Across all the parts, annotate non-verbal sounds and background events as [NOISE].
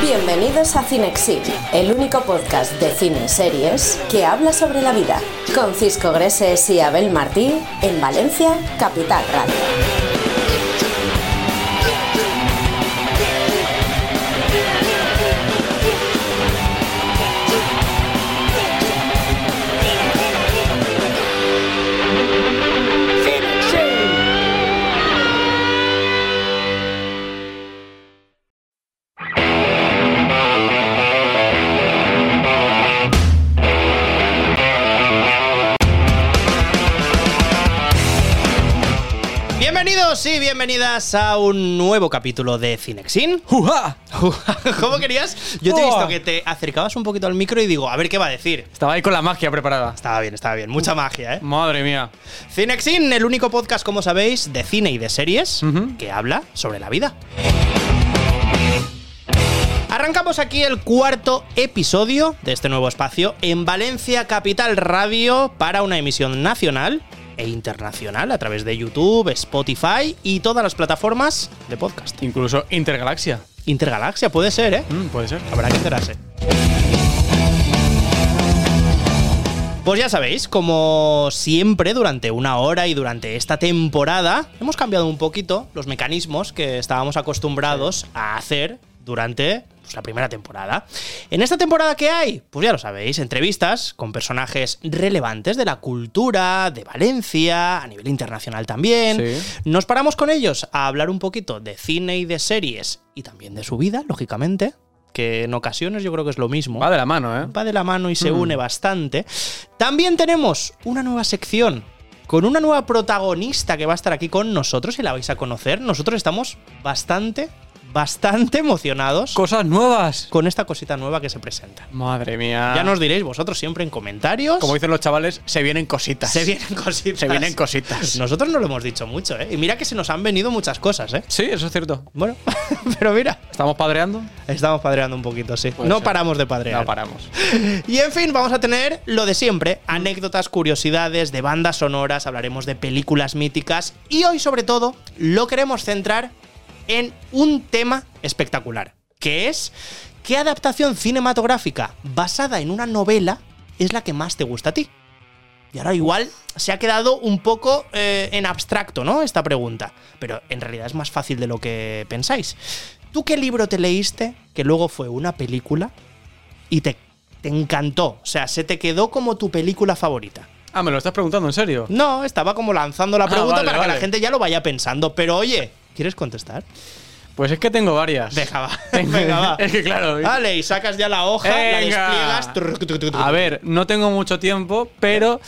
Bienvenidos a Cinexin, el único podcast de cine y series que habla sobre la vida, con Cisco Greses y Abel Martí en Valencia, Capital Radio. Bienvenidas a un nuevo capítulo de Cinexin. ¡Juja! [LAUGHS] ¿Cómo querías? Yo te he visto que te acercabas un poquito al micro y digo, a ver qué va a decir. Estaba ahí con la magia preparada. Estaba bien, estaba bien. Mucha magia, ¿eh? Madre mía. Cinexin, el único podcast, como sabéis, de cine y de series que habla sobre la vida. Arrancamos aquí el cuarto episodio de este nuevo espacio en Valencia Capital Radio para una emisión nacional e internacional a través de YouTube, Spotify y todas las plataformas de podcast. Incluso Intergalaxia. Intergalaxia puede ser, ¿eh? Mm, puede ser. Habrá que enterarse. Pues ya sabéis, como siempre durante una hora y durante esta temporada, hemos cambiado un poquito los mecanismos que estábamos acostumbrados a hacer durante pues, la primera temporada. En esta temporada que hay, pues ya lo sabéis, entrevistas con personajes relevantes de la cultura, de Valencia, a nivel internacional también. Sí. Nos paramos con ellos a hablar un poquito de cine y de series y también de su vida, lógicamente, que en ocasiones yo creo que es lo mismo. Va de la mano, ¿eh? Va de la mano y se une bastante. También tenemos una nueva sección con una nueva protagonista que va a estar aquí con nosotros y la vais a conocer. Nosotros estamos bastante, bastante emocionados Cosas nuevas. con esta cosita nueva que se presenta. Madre mía. Ya nos diréis vosotros siempre en comentarios. Como dicen los chavales, se vienen cositas. se vienen cositas. Se vienen cositas. Nosotros no lo hemos dicho mucho, ¿eh? Y mira que se nos han venido muchas cosas, ¿eh? Sí, eso es cierto. Bueno, [LAUGHS] pero mira, ¿Estamos padreando? estamos padreando un poquito, sí. Puede no ser. paramos de padrear. No paramos. [LAUGHS] Y en fin, vamos a tener lo de siempre: anécdotas, curiosidades de bandas sonoras, hablaremos de películas míticas y hoy, sobre todo, lo queremos centrar en un tema espectacular, que es ¿qué adaptación cinematográfica basada en una novela es la que más te gusta a ti? Y ahora igual se ha quedado un poco eh, en abstracto, ¿no? Esta pregunta. Pero en realidad es más fácil de lo que pensáis. ¿Tú qué libro te leíste que luego fue una película y te, te encantó? O sea, se te quedó como tu película favorita. Ah, ¿me lo estás preguntando en serio? No, estaba como lanzando la Ah, pregunta vale, para que la gente ya lo vaya pensando. Pero oye, ¿quieres contestar? Pues es que tengo varias. Venga, va. [LAUGHS] Venga, va. Es que claro. Vale, y sacas ya la hoja, la Venga. despliegas. Trrr, trrr, A ver, no tengo mucho tiempo, pero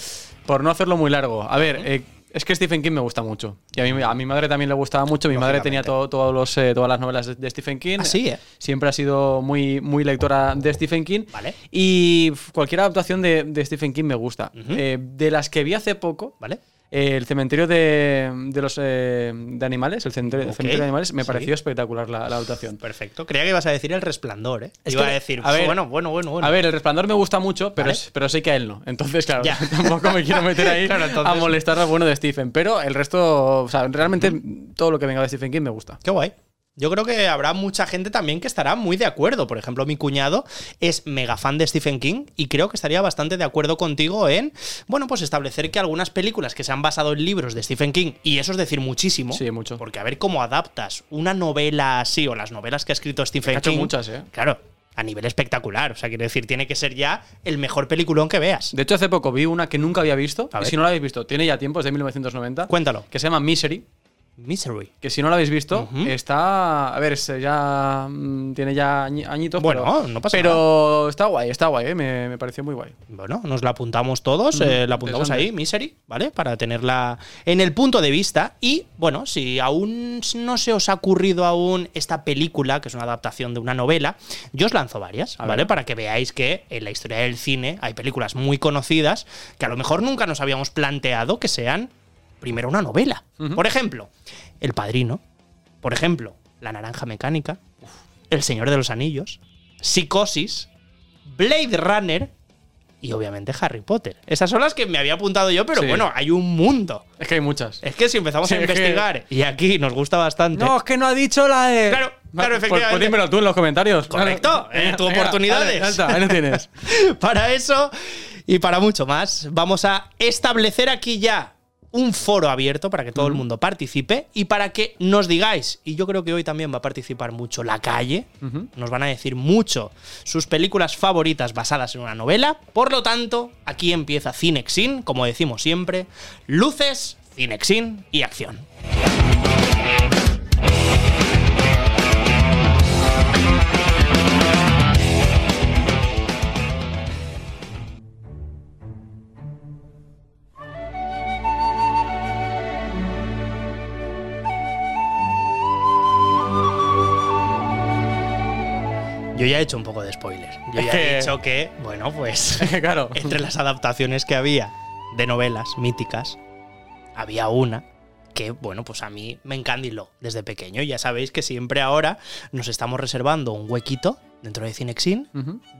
por no hacerlo muy largo. A ver, eh, es que Stephen King me gusta mucho. Y a, mí, a mi madre también le gustaba mucho. Mi madre tenía todo- todos los, eh, todas las novelas de, de Stephen King. Ah, sí, ¿eh? Siempre ha sido muy, muy lectora de Stephen King. Vale. Y cualquier adaptación de, de Stephen King me gusta. Eh, de las que vi hace poco, ¿Vale? Eh, el cementerio de, de los eh, de animales, el cementerio, cementerio de animales, me sí. pareció espectacular la, la adaptación. Perfecto. Creía que ibas a decir el resplandor, ¿eh? Es Iba que- a decir, a ver, bueno, bueno, bueno, bueno. A ver, el resplandor me gusta mucho, pero, Vale. es- pero sé que a él no. Entonces, claro, Ya. [LAUGHS] tampoco me quiero meter ahí [LAUGHS] Claro, entonces- a molestar al bueno de Stephen. Pero el resto, o sea, realmente todo lo que venga de Stephen King me gusta. Qué guay. Yo creo que habrá mucha gente también que estará muy de acuerdo. Por ejemplo, mi cuñado es mega fan de Stephen King y creo que estaría bastante de acuerdo contigo en, bueno, pues establecer que algunas películas que se han basado en libros de Stephen King, y eso es decir muchísimo, Sí, mucho. porque a ver cómo adaptas una novela así o las novelas que ha escrito Stephen Ha hecho King. muchas, ¿eh? Claro, a nivel espectacular. O sea, quiero decir, tiene que ser ya el mejor peliculón que veas. De hecho, hace poco vi una que nunca había visto. A Y ver. si no la habéis visto, tiene ya tiempo, es de 1990. Cuéntalo. Que se llama Misery. Misery. Que si no la habéis visto, está. A ver, ya. mm, Tiene ya añi- añitos. Bueno, pero, no pasa Pero está guay, está guay, ¿eh? me, me pareció muy guay. Bueno, nos la apuntamos todos, eh, la apuntamos ahí, Misery, ¿vale? Para tenerla en el punto de vista. Y bueno, si aún no se os ha ocurrido aún esta película, que es una adaptación de una novela, yo os lanzo varias, A ¿vale? ver. Para que veáis que en la historia del cine hay películas muy conocidas que a lo mejor nunca nos habíamos planteado que sean primero una novela. Por ejemplo, El Padrino. Por ejemplo, La Naranja Mecánica. El Señor de los Anillos, Psicosis, Blade Runner y obviamente Harry Potter. Esas son las que me había apuntado yo, pero Sí. bueno, hay un mundo. Es que hay muchas. Es que si empezamos Sí, a que- investigar, y aquí nos gusta bastante. No, es que no ha dicho la de. Claro, claro, Pues- efectivamente. Pues, dímelo tú en los comentarios. Correcto, Vale. eh, tu Venga, oportunidad vale, es. ya está, ahí lo tienes. [LAUGHS] para eso y para mucho más, vamos a establecer aquí ya un foro abierto para que todo el mundo participe y para que nos digáis, y yo creo que hoy también va a participar mucho la calle, nos van a decir mucho sus películas favoritas basadas en una novela, por lo tanto, aquí empieza Cinexin, como decimos siempre, luces, Cinexin y acción. Yo ya he hecho un poco de spoiler. Yo ya he dicho que, bueno, pues [LAUGHS] claro. entre las adaptaciones que había de novelas míticas, había una que, bueno, pues a mí me encandiló desde pequeño. Ya sabéis que siempre ahora nos estamos reservando un huequito dentro de Cinexin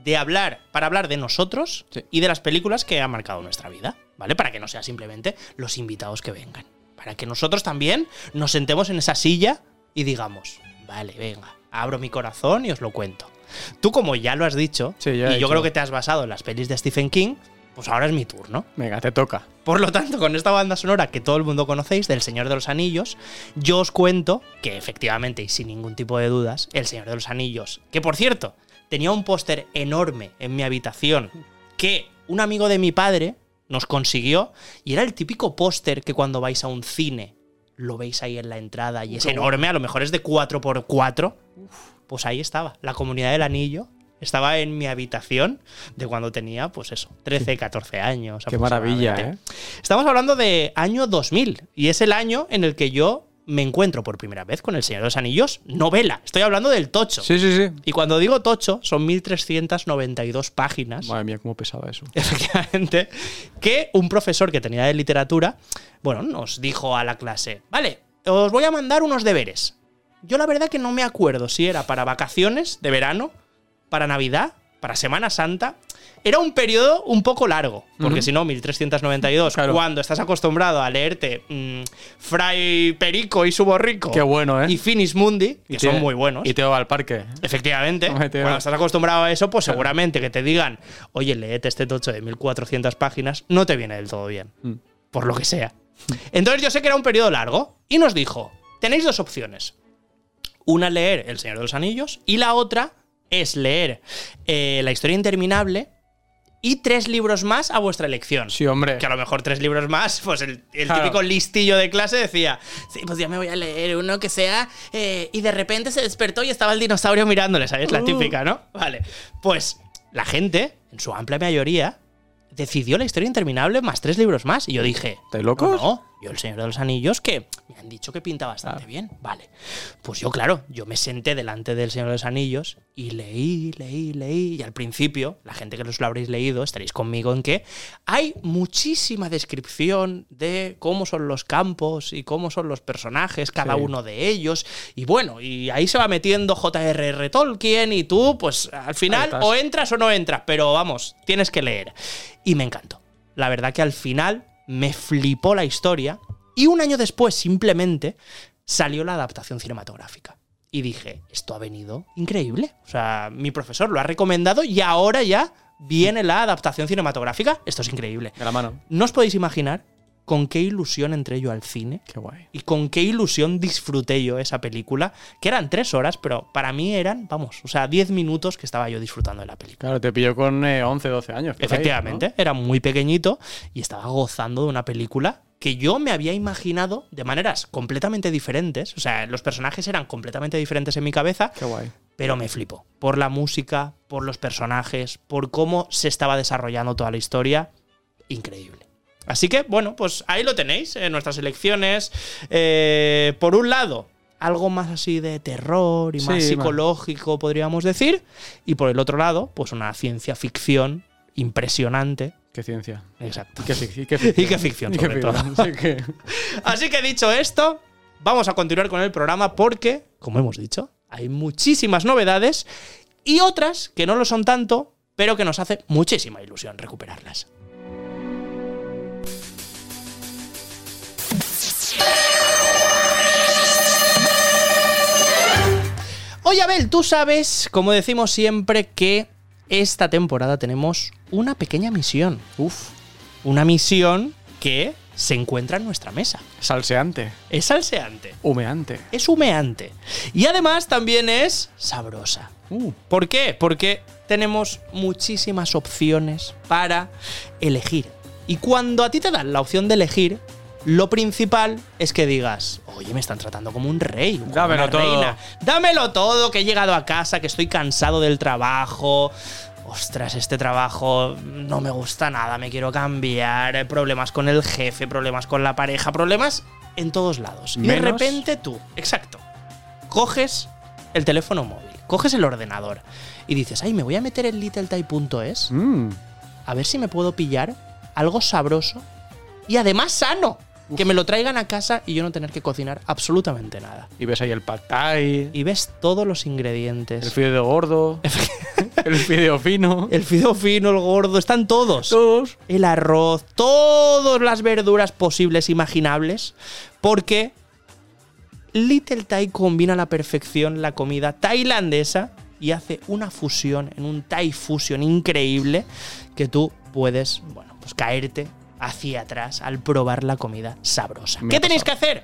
de hablar, para hablar de nosotros Sí. y de las películas que han marcado nuestra vida, ¿vale? Para que no sea simplemente los invitados que vengan. Para que nosotros también nos sentemos en esa silla y digamos, vale, venga, abro mi corazón y os lo cuento. Tú, como ya lo has dicho, Sí, y he yo creo que te has basado en las pelis de Stephen King, pues ahora es mi turno. Venga, te toca. Por lo tanto, con esta banda sonora que todo el mundo conocéis, del Señor de los Anillos, yo os cuento que efectivamente y sin ningún tipo de dudas, El Señor de los Anillos, que por cierto, tenía un póster enorme en mi habitación que un amigo de mi padre nos consiguió y era el típico póster que cuando vais a un cine lo veis ahí en la entrada y es enorme, a lo mejor es de 4x4. Pues ahí estaba, la comunidad del anillo. Estaba en mi habitación de cuando tenía, pues eso, 13, 14 años. Qué maravilla. ¿eh? Estamos hablando de año 2000 y es el año en el que yo me encuentro por primera vez con El Señor de los Anillos, novela. Estoy hablando del tocho. Sí, sí, sí. Y cuando digo tocho, son 1392 páginas. Madre mía, cómo pesaba eso. [LAUGHS] Efectivamente, que un profesor que tenía de literatura, bueno, nos dijo a la clase, vale, os voy a mandar unos deberes. Yo la verdad que no me acuerdo si era para vacaciones de verano, para Navidad, para Semana Santa. Era un periodo un poco largo, porque Ujú. si no, 1392, Claro. cuando estás acostumbrado a leerte mm, Fray Perico y su borrico Qué bueno, ¿eh? y Finis Mundi, que te- son muy buenos. Y Teo va al parque. Efectivamente, [LAUGHS] cuando estás acostumbrado a eso, pues seguramente que te digan, oye, léete este tocho de 1400 páginas, no te viene del todo bien, Mm. por lo que sea. Entonces yo sé que era un periodo largo y nos dijo, tenéis dos opciones. Una leer El Señor de los Anillos y la otra es leer eh, La historia interminable y tres libros más a vuestra elección. Sí, hombre. Que a lo mejor tres libros más, pues el, el Claro. típico listillo de clase decía, sí, pues ya me voy a leer uno que sea, eh, y de repente se despertó y estaba el dinosaurio mirándole, ¿sabes? La Uh. típica, ¿no? Vale. Pues la gente, en su amplia mayoría, decidió la historia interminable más tres libros más. Y yo dije, ¿Estáis locos? No, no, yo el Señor de los Anillos, que me han dicho que pinta bastante bien. Vale. Pues yo, claro, yo me senté delante del Señor de los Anillos y leí, leí, leí. Y al principio, la gente que los lo habréis leído, estaréis conmigo en que hay muchísima descripción de cómo son los campos y cómo son los personajes, cada Sí. uno de ellos. Y bueno, y ahí se va metiendo J.R.R. Tolkien y tú, pues al final o entras o no entras, pero vamos, tienes que leer. Y me encantó. La verdad que al final me flipó la historia y un año después simplemente salió la adaptación cinematográfica. Y dije, esto ha venido increíble. O sea, mi profesor lo ha recomendado y ahora ya viene la adaptación cinematográfica. Esto es increíble. De la mano. No os podéis imaginar con qué ilusión entré yo al cine Qué guay. y con qué ilusión disfruté yo esa película, que eran tres horas, pero para mí eran, vamos, o sea, diez minutos que estaba yo disfrutando de la película. Claro, te pilló con eh, 11, 12 años. ahí, Efectivamente, era muy pequeñito y estaba gozando de una película que yo me había imaginado de maneras completamente diferentes. O sea, los personajes eran completamente diferentes en mi cabeza. Qué guay. pero me flipó. Por la música, por los personajes, por cómo se estaba desarrollando toda la historia. Increíble. Así que, bueno, pues ahí lo tenéis, en nuestras elecciones. Eh, por un lado, algo más así de terror y más psicológico, podríamos decir. Y por el otro lado, pues una ciencia ficción impresionante. Qué ciencia. Exacto. Y qué, fic- y qué ficción. [LAUGHS] Y qué ficción, Y qué sobre todo. que- [LAUGHS] Así que dicho esto, vamos a continuar con el programa porque, como hemos dicho, hay muchísimas novedades y otras que no lo son tanto, pero que nos hace muchísima ilusión recuperarlas. Oye, Abel, tú sabes, como decimos siempre, que esta temporada tenemos una pequeña misión. Uf, una misión que se encuentra en nuestra mesa. Salseante. Es salseante, Humeante. es humeante y además también es sabrosa. Uh. ¿Por qué? Porque tenemos muchísimas opciones para elegir. Y cuando a ti te dan la opción de elegir, lo principal es que digas, oye, me están tratando como un rey, como Dámelo una todo. reina. Dámelo todo, que he llegado a casa, que estoy cansado del trabajo. Ostras, este trabajo no me gusta nada, me quiero cambiar. Problemas con el jefe, problemas con la pareja, problemas en todos lados. Y de repente tú, exacto, coges el teléfono móvil, coges el ordenador y dices, ay, me voy a meter en littletype.es Mm. a ver si me puedo pillar algo sabroso y además sano. Que me lo traigan a casa y yo no tener que cocinar absolutamente nada. Y ves ahí el pad thai, Y ves todos los ingredientes. el fideo gordo, [LAUGHS] el fideo fino. El fideo fino, el gordo, están todos. Todos. El arroz, todas las verduras posibles, imaginables. Porque Little Thai combina a la perfección la comida tailandesa y hace una fusión en un Thai fusion increíble que tú puedes, bueno, pues caerte hacia atrás al probar la comida sabrosa. Me ¿Qué tenéis que hacer?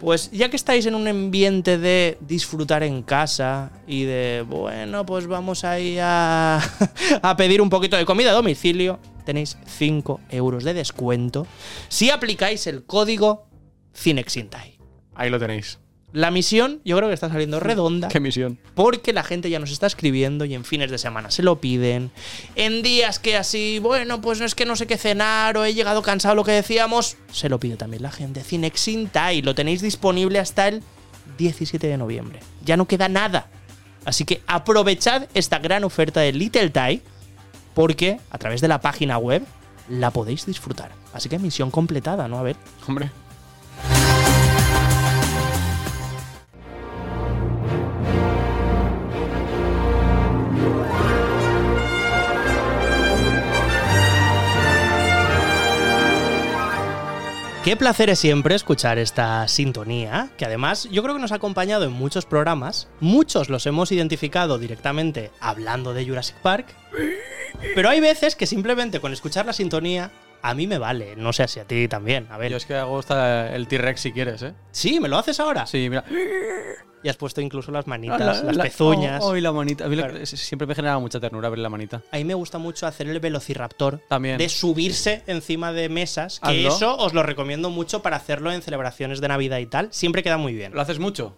Pues ya que estáis en un ambiente de disfrutar en casa y de, bueno, pues vamos ahí a, [LAUGHS] a pedir un poquito de comida a domicilio, tenéis 5 euros de descuento si aplicáis el código CINEXINTAI. Ahí lo tenéis. La misión yo creo que está saliendo [LAUGHS] redonda Qué misión. porque la gente ya nos está escribiendo y en fines de semana se lo piden. En días que así, bueno, pues no es que no sé qué cenar o he llegado cansado, lo que decíamos, se lo pide también la gente. Cinexinta y lo tenéis disponible hasta el 17 de noviembre. Ya no queda nada. Así que aprovechad esta gran oferta de Little Thai porque a través de la página web la podéis disfrutar. Así que misión completada, ¿no? A ver. Hombre. Qué placer es siempre escuchar esta sintonía, que además yo creo que nos ha acompañado en muchos programas. Muchos los hemos identificado directamente hablando de Jurassic Park. Pero hay veces que simplemente con escuchar la sintonía a mí me vale. No sé si a ti también. A ver. Yo es que hago hasta el T-Rex si quieres, ¿eh? Sí, ¿me lo haces ahora? Sí, mira. Y has puesto incluso las manitas, La- las la- pezuñas. Oh, oh, y la manita. A mí lo- Claro. es- siempre me genera mucha ternura ver la manita. A mí me gusta mucho hacer el velociraptor. También. De subirse encima de mesas. Que Hazlo. eso os lo recomiendo mucho para hacerlo en celebraciones de Navidad y tal. Siempre queda muy bien. ¿Lo haces mucho?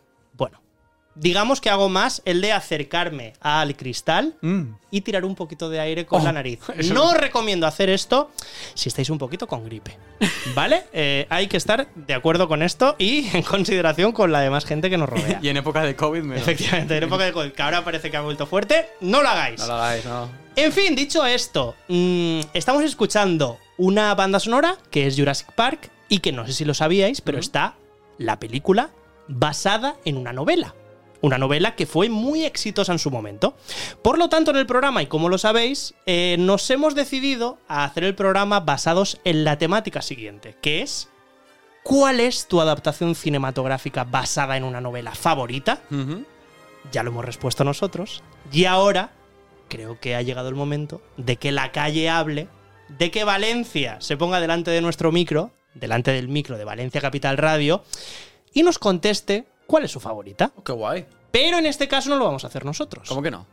Digamos que hago más el de acercarme al cristal Mm. y tirar un poquito de aire con Oh, la nariz. [LAUGHS] eso- No os recomiendo hacer esto si estáis un poquito con gripe. [LAUGHS] ¿Vale? Eh, hay que estar de acuerdo con esto y [LAUGHS] en consideración con la demás gente que nos rodea. Y en época de COVID menos. Efectivamente, en época de COVID, que ahora parece que ha vuelto fuerte, no lo hagáis. No lo hagáis, no. En fin, dicho esto, mm, estamos escuchando una banda sonora que es Jurassic Park y que no sé si lo sabíais, pero está la película basada en una novela. Una novela que fue muy exitosa en su momento. Por lo tanto, en el programa, y como lo sabéis, eh, nos hemos decidido a hacer el programa basados en la temática siguiente, que es ¿cuál es tu adaptación cinematográfica basada en una novela favorita? Ya lo hemos respuesto nosotros. Y ahora creo que ha llegado el momento de que la calle hable, de que Valencia se ponga delante de nuestro micro, delante del micro de Valencia Capital Radio, y nos conteste cuál es su favorita. Oh, qué guay. Pero en este caso no lo vamos a hacer nosotros. ¿Cómo que no?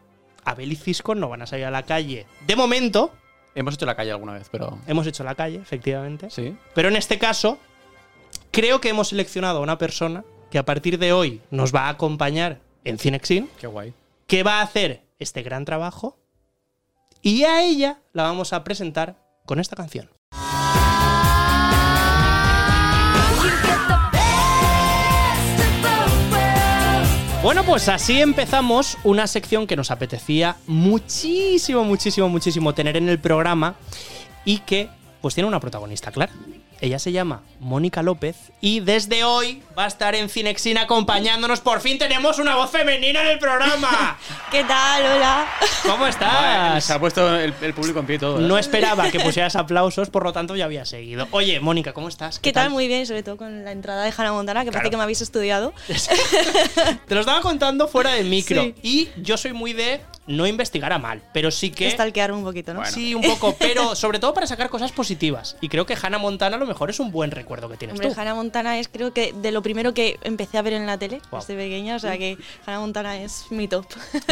Abel y Cisco no van a salir a la calle. De momento, Hemos hecho la calle alguna vez, pero. hemos hecho la calle, efectivamente. Sí. Pero en este caso, creo que hemos seleccionado a una persona que a partir de hoy nos va a acompañar en Cinexin. Qué guay. que va a hacer este gran trabajo y a ella la vamos a presentar con esta canción. Bueno, pues así empezamos una sección que nos apetecía muchísimo, muchísimo, muchísimo tener en el programa y que pues tiene una protagonista clara. Ella se llama Mónica López y desde hoy va a estar en Cinexin acompañándonos. Por fin tenemos una voz femenina en el programa. [LAUGHS] ¿Qué tal? Hola. ¿Cómo estás? Se ha puesto el, el público en pie y todo. ¿eh? No esperaba que pusieras aplausos, por lo tanto ya había seguido. Oye, Mónica, ¿cómo estás? ¿Qué, tal? Muy bien, sobre todo con la entrada de Hannah Montana, que Claro. parece que me habéis estudiado. [LAUGHS] Te lo estaba contando fuera del micro. Sí. Y yo soy muy de no investigar a mal, pero sí que. Stalkear un poquito, ¿no? Sí, un [LAUGHS] poco, pero sobre todo para sacar cosas positivas. Y creo que Hannah Montana a lo mejor es un buen recuerdo que tienes Hombre, tú. Hannah Montana es creo que de lo primero que empecé a ver en la tele desde pequeña, o sea que Hannah Montana es mi top.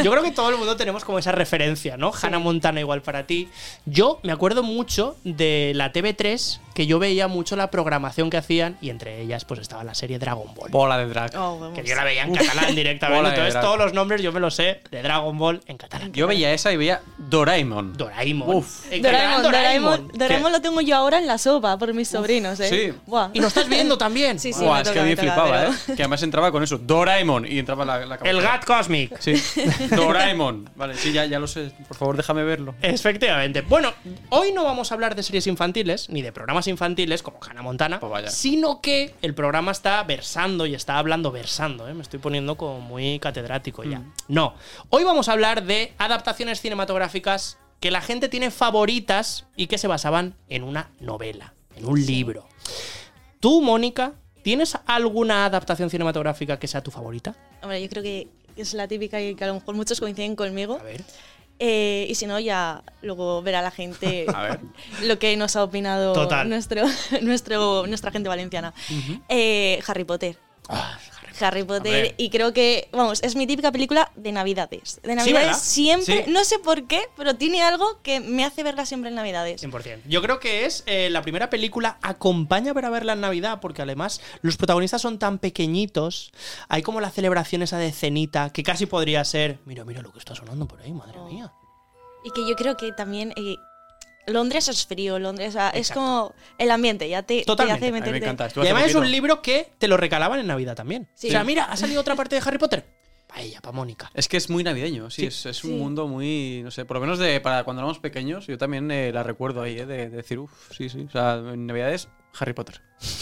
Yo creo que todo el mundo tenemos como esa referencia, ¿no? Hannah Montana igual para ti. Yo me acuerdo mucho de la TV3, que yo veía mucho la programación que hacían y entre ellas pues estaba la serie Dragon Ball. Bola de drag. Oh. Que yo la veía en catalán directamente. Entonces drag. todos los nombres yo me los sé de Dragon Ball en catalán. Yo veía esa y veía Doraemon. Doraemon. Uf. En Doraemon, Doraemon, Doraemon lo tengo yo ahora en la sopa por mis sobrinos, ¿eh? sí. Buah. Y lo estás viendo también. Sí, sí. Buah, es que a mí me flipaba, ¿eh? [LAUGHS] Que además entraba con eso, Doraemon, y entraba la, la El Gat Cosmic. Sí, [LAUGHS] Doraemon. Vale, sí, ya, ya lo sé. Por favor, déjame verlo. Efectivamente. Bueno, hoy no vamos a hablar de series infantiles ni de programas infantiles como Hannah Montana, Pues vaya. sino que el programa está versando y está hablando versando. ¿eh? Me estoy poniendo como muy catedrático ya. Mm. No. Hoy vamos a hablar de adaptaciones cinematográficas que la gente tiene favoritas y que se basaban en una novela, en un libro. Tú, Mónica, ¿tienes alguna adaptación cinematográfica que sea tu favorita? Hombre, yo creo que es la típica y que a lo mejor muchos coinciden conmigo. A ver. Eh, y si no, ya luego verá la gente [LAUGHS] lo que nos ha opinado Total. nuestro, [LAUGHS] nuestro, nuestra gente valenciana. Eh, Harry Potter. Ah, Harry Potter. Hombre. Y creo que, vamos, es mi típica película de Navidades. De. Navidades siempre, Sí. no sé por qué, pero tiene algo que me hace verla siempre en Navidades. 100%. Yo creo que es eh, la primera película acompaña para verla en Navidad, porque además los protagonistas son tan pequeñitos, hay como la celebración esa de cenita, que casi podría ser, mira, mira lo que está sonando por ahí, madre Oh. mía. Y que yo creo que también eh, Londres es frío, Londres o sea, es como el ambiente, ya te, te hace A mí me A mí me meterte. encanta. Y hace además es un libro que te lo regalaban en Navidad también. Sí. O sea, mira, ha salido otra parte de Harry Potter. Para ella, para Mónica. Es que es muy navideño, sí, Sí. es, es Sí. un mundo muy, no sé, por lo menos de para cuando éramos pequeños, yo también eh, la recuerdo ahí, eh, de, de decir, uff, sí, sí, o sea, en Navidades, Harry Potter. [LAUGHS]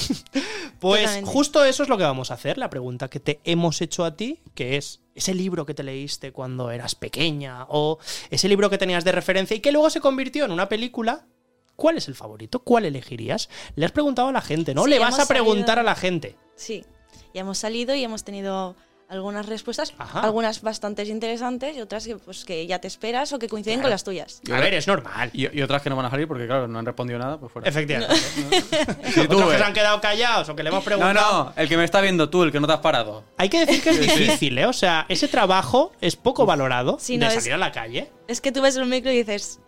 Pues Totalmente. justo eso es lo que vamos a hacer, la pregunta que te hemos hecho a ti, que es ese libro que te leíste cuando eras pequeña o ese libro que tenías de referencia y que luego se convirtió en una película. ¿Cuál es el favorito? ¿Cuál elegirías? Le has preguntado a la gente, ¿no? Sí, Le vas a preguntar salido- a la gente. Sí, ya hemos salido y hemos tenido algunas respuestas, Ajá. algunas bastante interesantes y otras que, pues, que ya te esperas o que coinciden Claro. con las tuyas. A ver, es normal. Y, y otras que no van a salir porque, claro, no han respondido nada, pues fuera. Efectivamente. Sí, tú, Otros que eh. se han quedado callados o que le hemos No, preguntado. no, el que me está viendo tú, el que no te has parado. Hay que decir que es difícil, ¿eh? O sea, ese trabajo es poco valorado Sí, de no, es- salir a la calle. Es que tú ves un micro y dices,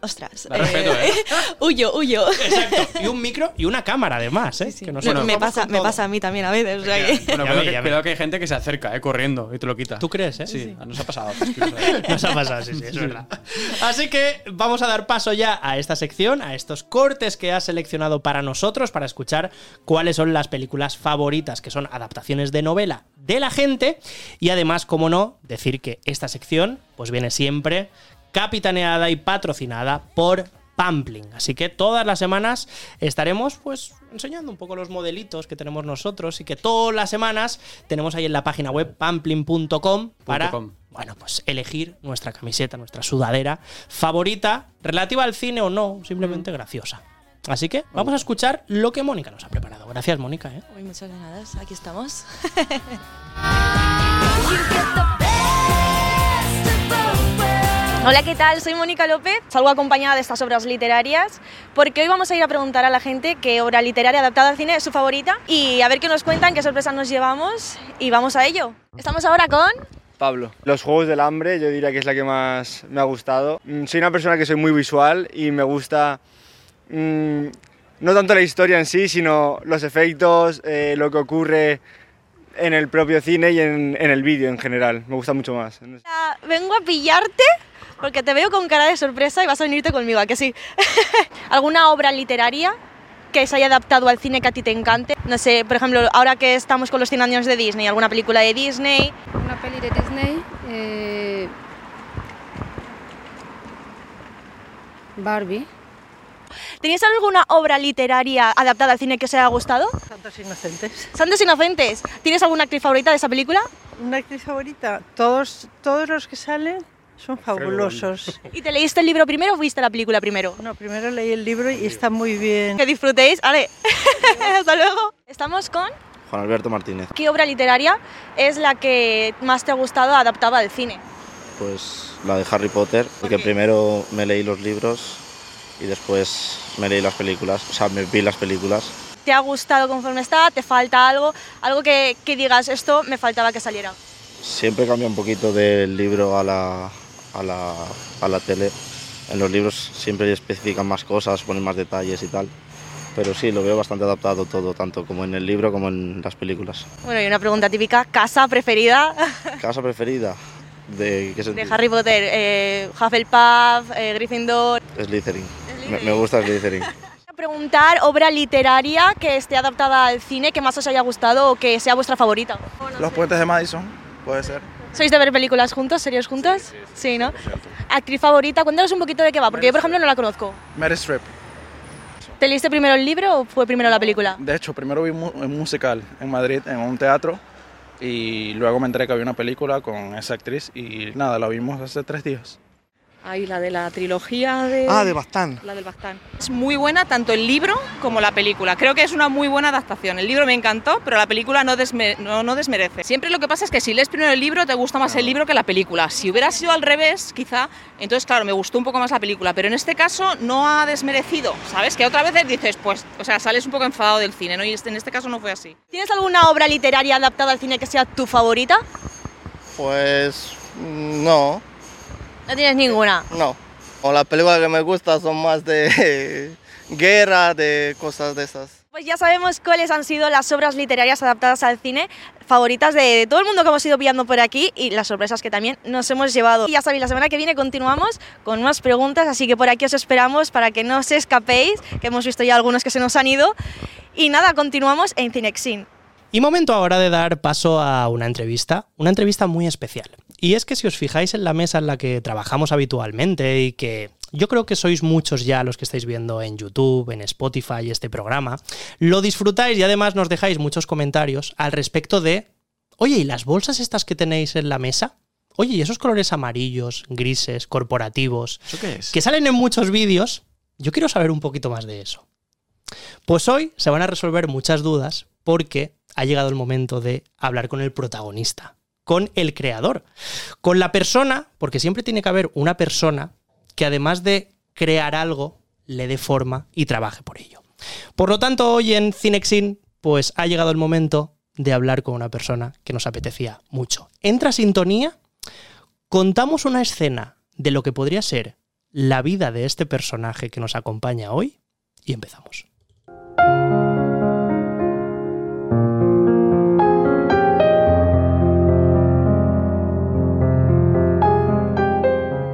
ostras, Da respeto, ¿eh? [LAUGHS] huyo, huyo. Exacto. Y un [LAUGHS] micro y una cámara, además, ¿eh? Sí, Que nos me, nos me pasa, me pasa a mí también a veces. o sea que- Bueno, Ya cuidado, que, cuidado que hay gente que se acerca, eh, corriendo y te lo quita. ¿Tú crees, eh? Sí, nos ha pasado. sea, [LAUGHS] Nos ha pasado, sí, sí, es verdad. Así que vamos a dar paso ya a esta sección, a estos cortes que has seleccionado para nosotros, para escuchar cuáles son las películas favoritas, que son adaptaciones de novela de la gente. Y además, como no, decir que esta sección pues viene siempre capitaneada y patrocinada por Pampling. Así que todas las semanas estaremos pues enseñando un poco los modelitos que tenemos nosotros y que todas las semanas tenemos ahí en la página web pampling.com para com. bueno, pues elegir nuestra camiseta, nuestra sudadera favorita, relativa al cine o no, simplemente graciosa. Así que vamos a escuchar lo que Mónica nos ha preparado. Gracias, Mónica. ¿eh? Uy, muchas nada, aquí estamos. [LAUGHS] Hola, ¿qué tal? Soy Mónica López, salgo acompañada de estas obras literarias porque hoy vamos a ir a preguntar a la gente qué obra literaria adaptada al cine es su favorita y a ver qué nos cuentan, qué sorpresas nos llevamos y vamos a ello. Estamos ahora con... Pablo. Los Juegos del Hambre yo diría que es la que más me ha gustado. Mm, Soy una persona que soy muy visual y me gusta mm, no tanto la historia en sí, sino los efectos, eh, lo que ocurre en el propio cine y en, en el vídeo en general. Me gusta mucho más. Vengo a pillarte porque te veo con cara de sorpresa y vas a venirte conmigo, ¿a que sí? [LAUGHS] ¿Alguna obra literaria que se haya adaptado al cine que a ti te encante? No sé, por ejemplo, ahora que estamos con los 100 años de Disney, ¿alguna película de Disney? Una peli de Disney. eh, Barbie. ¿Tenéis alguna obra literaria adaptada al cine que os haya gustado? Santos Inocentes. Santos Inocentes. ¿Tienes alguna actriz favorita de esa película? Una actriz favorita. Todos, todos los que salen son fabulosos. [LAUGHS] ¿Y te leíste el libro primero o viste la película primero? No, primero leí el libro y está muy bien. Que disfrutéis. Ale, [LAUGHS] hasta luego. Estamos con... Juan Alberto Martínez. ¿Qué obra literaria es la que más te ha gustado adaptada al cine? Pues la de Harry Potter, porque primero me leí los libros y después me leí las películas, o sea, me vi las películas. ¿Te ha gustado conforme está? ¿Te falta algo? Algo que, que digas, esto me faltaba que saliera. Siempre cambia un poquito del libro a la, a la, a la tele. En los libros siempre especifican más cosas, ponen más detalles y tal. Pero sí, lo veo bastante adaptado todo, tanto como en el libro como en las películas. Bueno, y una pregunta típica, ¿casa preferida [LAUGHS] ¿Casa preferida? ¿De qué de sentido? Harry Potter? Eh, ¿Hufflepuff, eh, Gryffindor? Slytherin. Me, me gusta Slytherin. [LAUGHS] Preguntar obra literaria que esté adaptada al cine que más os haya gustado o que sea vuestra favorita. Los puentes de Madison, puede ser. ¿Sois de ver películas juntos, series juntos? Sí, ¿no? ¿Actriz favorita? Cuéntanos un poquito de qué va, porque yo, por ejemplo, no la conozco. Mary Streep. ¿Te leíste primero el libro o fue primero la película? De hecho, primero vi un musical en Madrid, en un teatro, y luego me enteré que había una película con esa actriz y nada, la vimos hace tres días. Ahí la de la trilogía de... Ah, de Bastán. La del Bastán. Es muy buena tanto el libro como la película. Creo que es una muy buena adaptación. El libro me encantó, pero la película no, desme- no, no desmerece. Siempre lo que pasa es que si lees primero el libro te gusta más el libro que la película. Si hubiera sido al revés, quizá, entonces claro, me gustó un poco más la película. Pero en este caso no ha desmerecido, ¿sabes? Que otra vez dices, pues, o sea, sales un poco enfadado del cine, ¿no? Y en este caso no fue así. ¿Tienes alguna obra literaria adaptada al cine que sea tu favorita? Pues mm, no, No tienes ninguna. no. O las películas que me gustan son más de [LAUGHS] guerra, de cosas de esas. Pues ya sabemos cuáles han sido las obras literarias adaptadas al cine favoritas de, de todo el mundo que hemos ido pillando por aquí y las sorpresas que también nos hemos llevado. Y ya sabéis, la semana que viene continuamos con más preguntas, así que por aquí os esperamos para que no os escapéis, que hemos visto ya algunos que se nos han ido. Y nada, continuamos en Cinexin. Y momento ahora de dar paso a una entrevista, una entrevista muy especial. Y es que si os fijáis en la mesa en la que trabajamos habitualmente y que yo creo que sois muchos ya los que estáis viendo en YouTube, en Spotify este programa, lo disfrutáis y además nos dejáis muchos comentarios al respecto de, oye, ¿y las bolsas estas que tenéis en la mesa? Oye, ¿y esos colores amarillos, grises, corporativos, ¿Eso qué es? que salen en muchos vídeos? Yo quiero saber un poquito más de eso. Pues hoy se van a resolver muchas dudas porque ha llegado el momento de hablar con el protagonista, con el creador, con la persona, porque siempre tiene que haber una persona que además de crear algo, le dé forma y trabaje por ello. Por lo tanto, hoy en Cinexin, pues ha llegado el momento de hablar con una persona que nos apetecía mucho. Entra sintonía, contamos una escena de lo que podría ser la vida de este personaje que nos acompaña hoy y empezamos.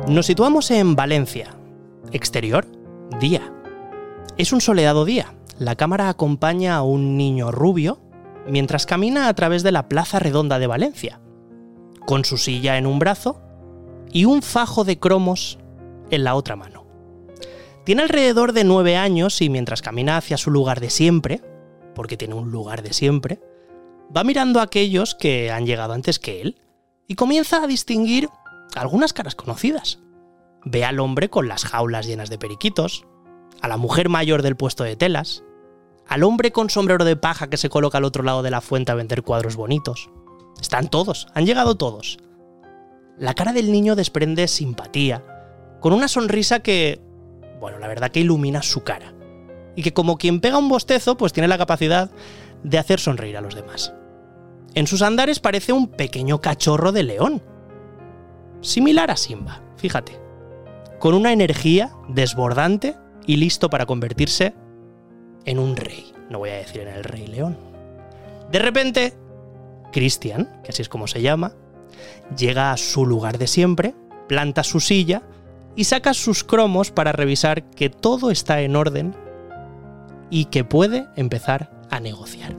Nos situamos en Valencia. Exterior, día. Es un soleado día. La cámara acompaña a un niño rubio mientras camina a través de la Plaza Redonda de Valencia, con su silla en un brazo y un fajo de cromos en la otra mano. Tiene alrededor de nueve años y mientras camina hacia su lugar de siempre, porque tiene un lugar de siempre, va mirando a aquellos que han llegado antes que él y comienza a distinguir algunas caras conocidas. Ve al hombre con las jaulas llenas de periquitos, a la mujer mayor del puesto de telas, al hombre con sombrero de paja que se coloca al otro lado de la fuente a vender cuadros bonitos. Están todos, han llegado todos. La cara del niño desprende simpatía, con una sonrisa que, bueno, la verdad que ilumina su cara. Y que como quien pega un bostezo, pues tiene la capacidad de hacer sonreír a los demás. En sus andares parece un pequeño cachorro de león. Similar a Simba, fíjate. Con una energía desbordante y listo para convertirse en un rey. No voy a decir en el rey león. De repente, Christian, que así es como se llama, llega a su lugar de siempre, planta su silla y saca sus cromos para revisar que todo está en orden y que puede empezar a negociar.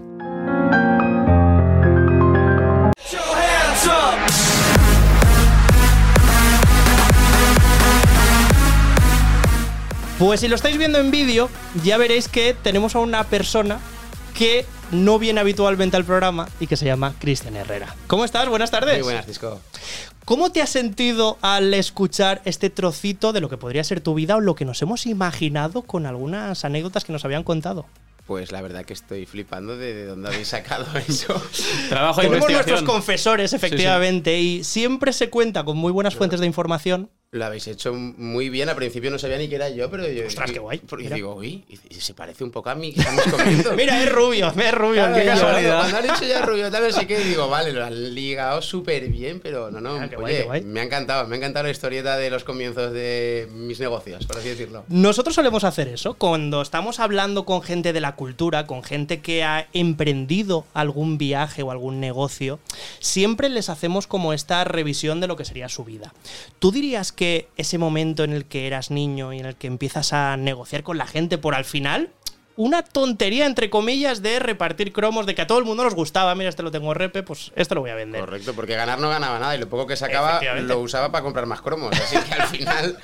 Pues si lo estáis viendo en vídeo, ya veréis que tenemos a una persona que no viene habitualmente al programa y que se llama Cristian Herrera. ¿Cómo estás? Buenas tardes. Muy buenas, Cisco. ¿Cómo te has sentido al escuchar este trocito de lo que podría ser tu vida o lo que nos hemos imaginado con algunas anécdotas que nos habían contado? Pues la verdad que estoy flipando de, de dónde habéis sacado [LAUGHS] eso. Trabajo de Tenemos nuestros confesores, efectivamente, y siempre se cuenta con muy buenas fuentes de información. Lo habéis hecho muy bien. Al principio no sabía ni que era yo, pero yo. Ostras, qué guay. Porque Mira. digo, uy, y- y se parece un poco a mí que estamos [LAUGHS] comiendo. Mira, es rubio, es rubio. Claro, qué casualidad. Cuando han dicho ya rubio, tal, no sé qué, digo, vale, lo han ligado súper bien, pero no, no. Ah, qué guay, oye, qué guay. me ha encantado, me ha encantado la historieta de los comienzos de mis negocios, por así decirlo. Nosotros solemos hacer eso cuando estamos hablando con gente de la cultura, con gente que ha emprendido algún viaje o algún negocio, siempre les hacemos como esta revisión de lo que sería su vida. ¿Tú dirías que ese momento en el que eras niño y en el que empiezas a negociar con la gente por al final una tontería entre comillas de repartir cromos de que a todo el mundo nos gustaba, mira, este lo tengo repe, pues esto lo voy a vender. Correcto, porque ganar no ganaba nada y lo poco que sacaba lo usaba para comprar más cromos. Así que al final.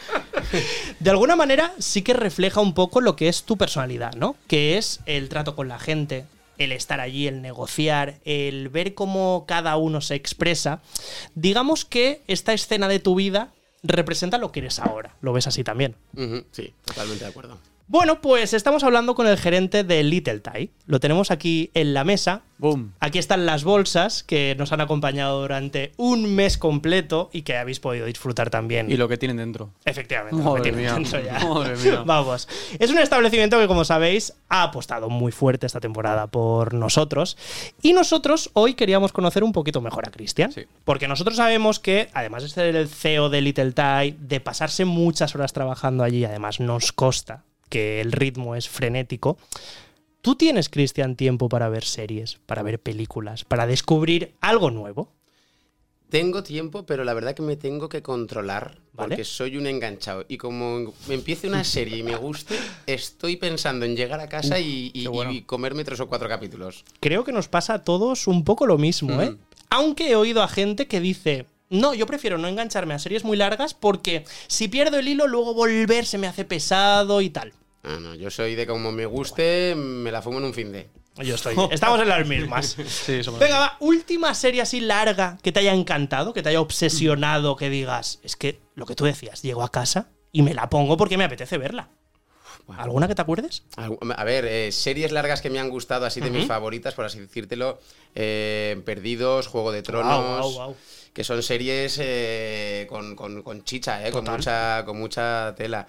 [LAUGHS] De alguna manera sí que refleja un poco lo que es tu personalidad, ¿no? Que es el trato con la gente, el estar allí, el negociar, el ver cómo cada uno se expresa. Digamos que esta escena de tu vida representa lo que eres ahora. ¿Lo ves así también? Sí, totalmente de acuerdo. Bueno, pues estamos hablando con el gerente de Little Thai. Lo tenemos aquí en la mesa. Boom. Aquí están las bolsas que nos han acompañado durante un mes completo y que habéis podido disfrutar también. Y lo que tienen dentro. Efectivamente. Madre lo que tiene mía, dentro ya. [LAUGHS] madre mía. Vamos. Es un establecimiento que, como sabéis, ha apostado muy fuerte esta temporada por nosotros. Y nosotros hoy queríamos conocer un poquito mejor a Cristian. Sí. Porque nosotros sabemos que, además de ser el CEO de Little Thai, de pasarse muchas horas trabajando allí, además nos consta que el ritmo es frenético. ¿Tú tienes, Cristian, tiempo para ver series, para ver películas, para descubrir algo nuevo? Tengo tiempo, pero la verdad que me tengo que controlar Vale. porque soy un enganchado. Y como me empiece una serie y me guste, estoy pensando en llegar a casa y, y- qué bueno. y comerme tres o cuatro capítulos. creo que nos pasa a todos un poco lo mismo, ¿eh? Ujú. Aunque he oído a gente que dice. No, yo prefiero no engancharme a series muy largas porque si pierdo el hilo, luego volver se me hace pesado y tal. Ah, no, yo soy de como me guste, me la fumo en un fin de. Yo estoy. Estamos en las mismas. [LAUGHS] Sí, somos Venga, va, última serie así larga que te haya encantado, que te haya obsesionado, que digas, es que lo que tú decías, llego a casa y me la pongo porque me apetece verla. ¿Alguna que te acuerdes? A ver, eh, series largas que me han gustado, así de mis favoritas, por así decírtelo. eh, Perdidos, Juego de Tronos. Guau, guau, guau. Que son series eh, con, con- con chicha, eh, con, mucha, con mucha tela.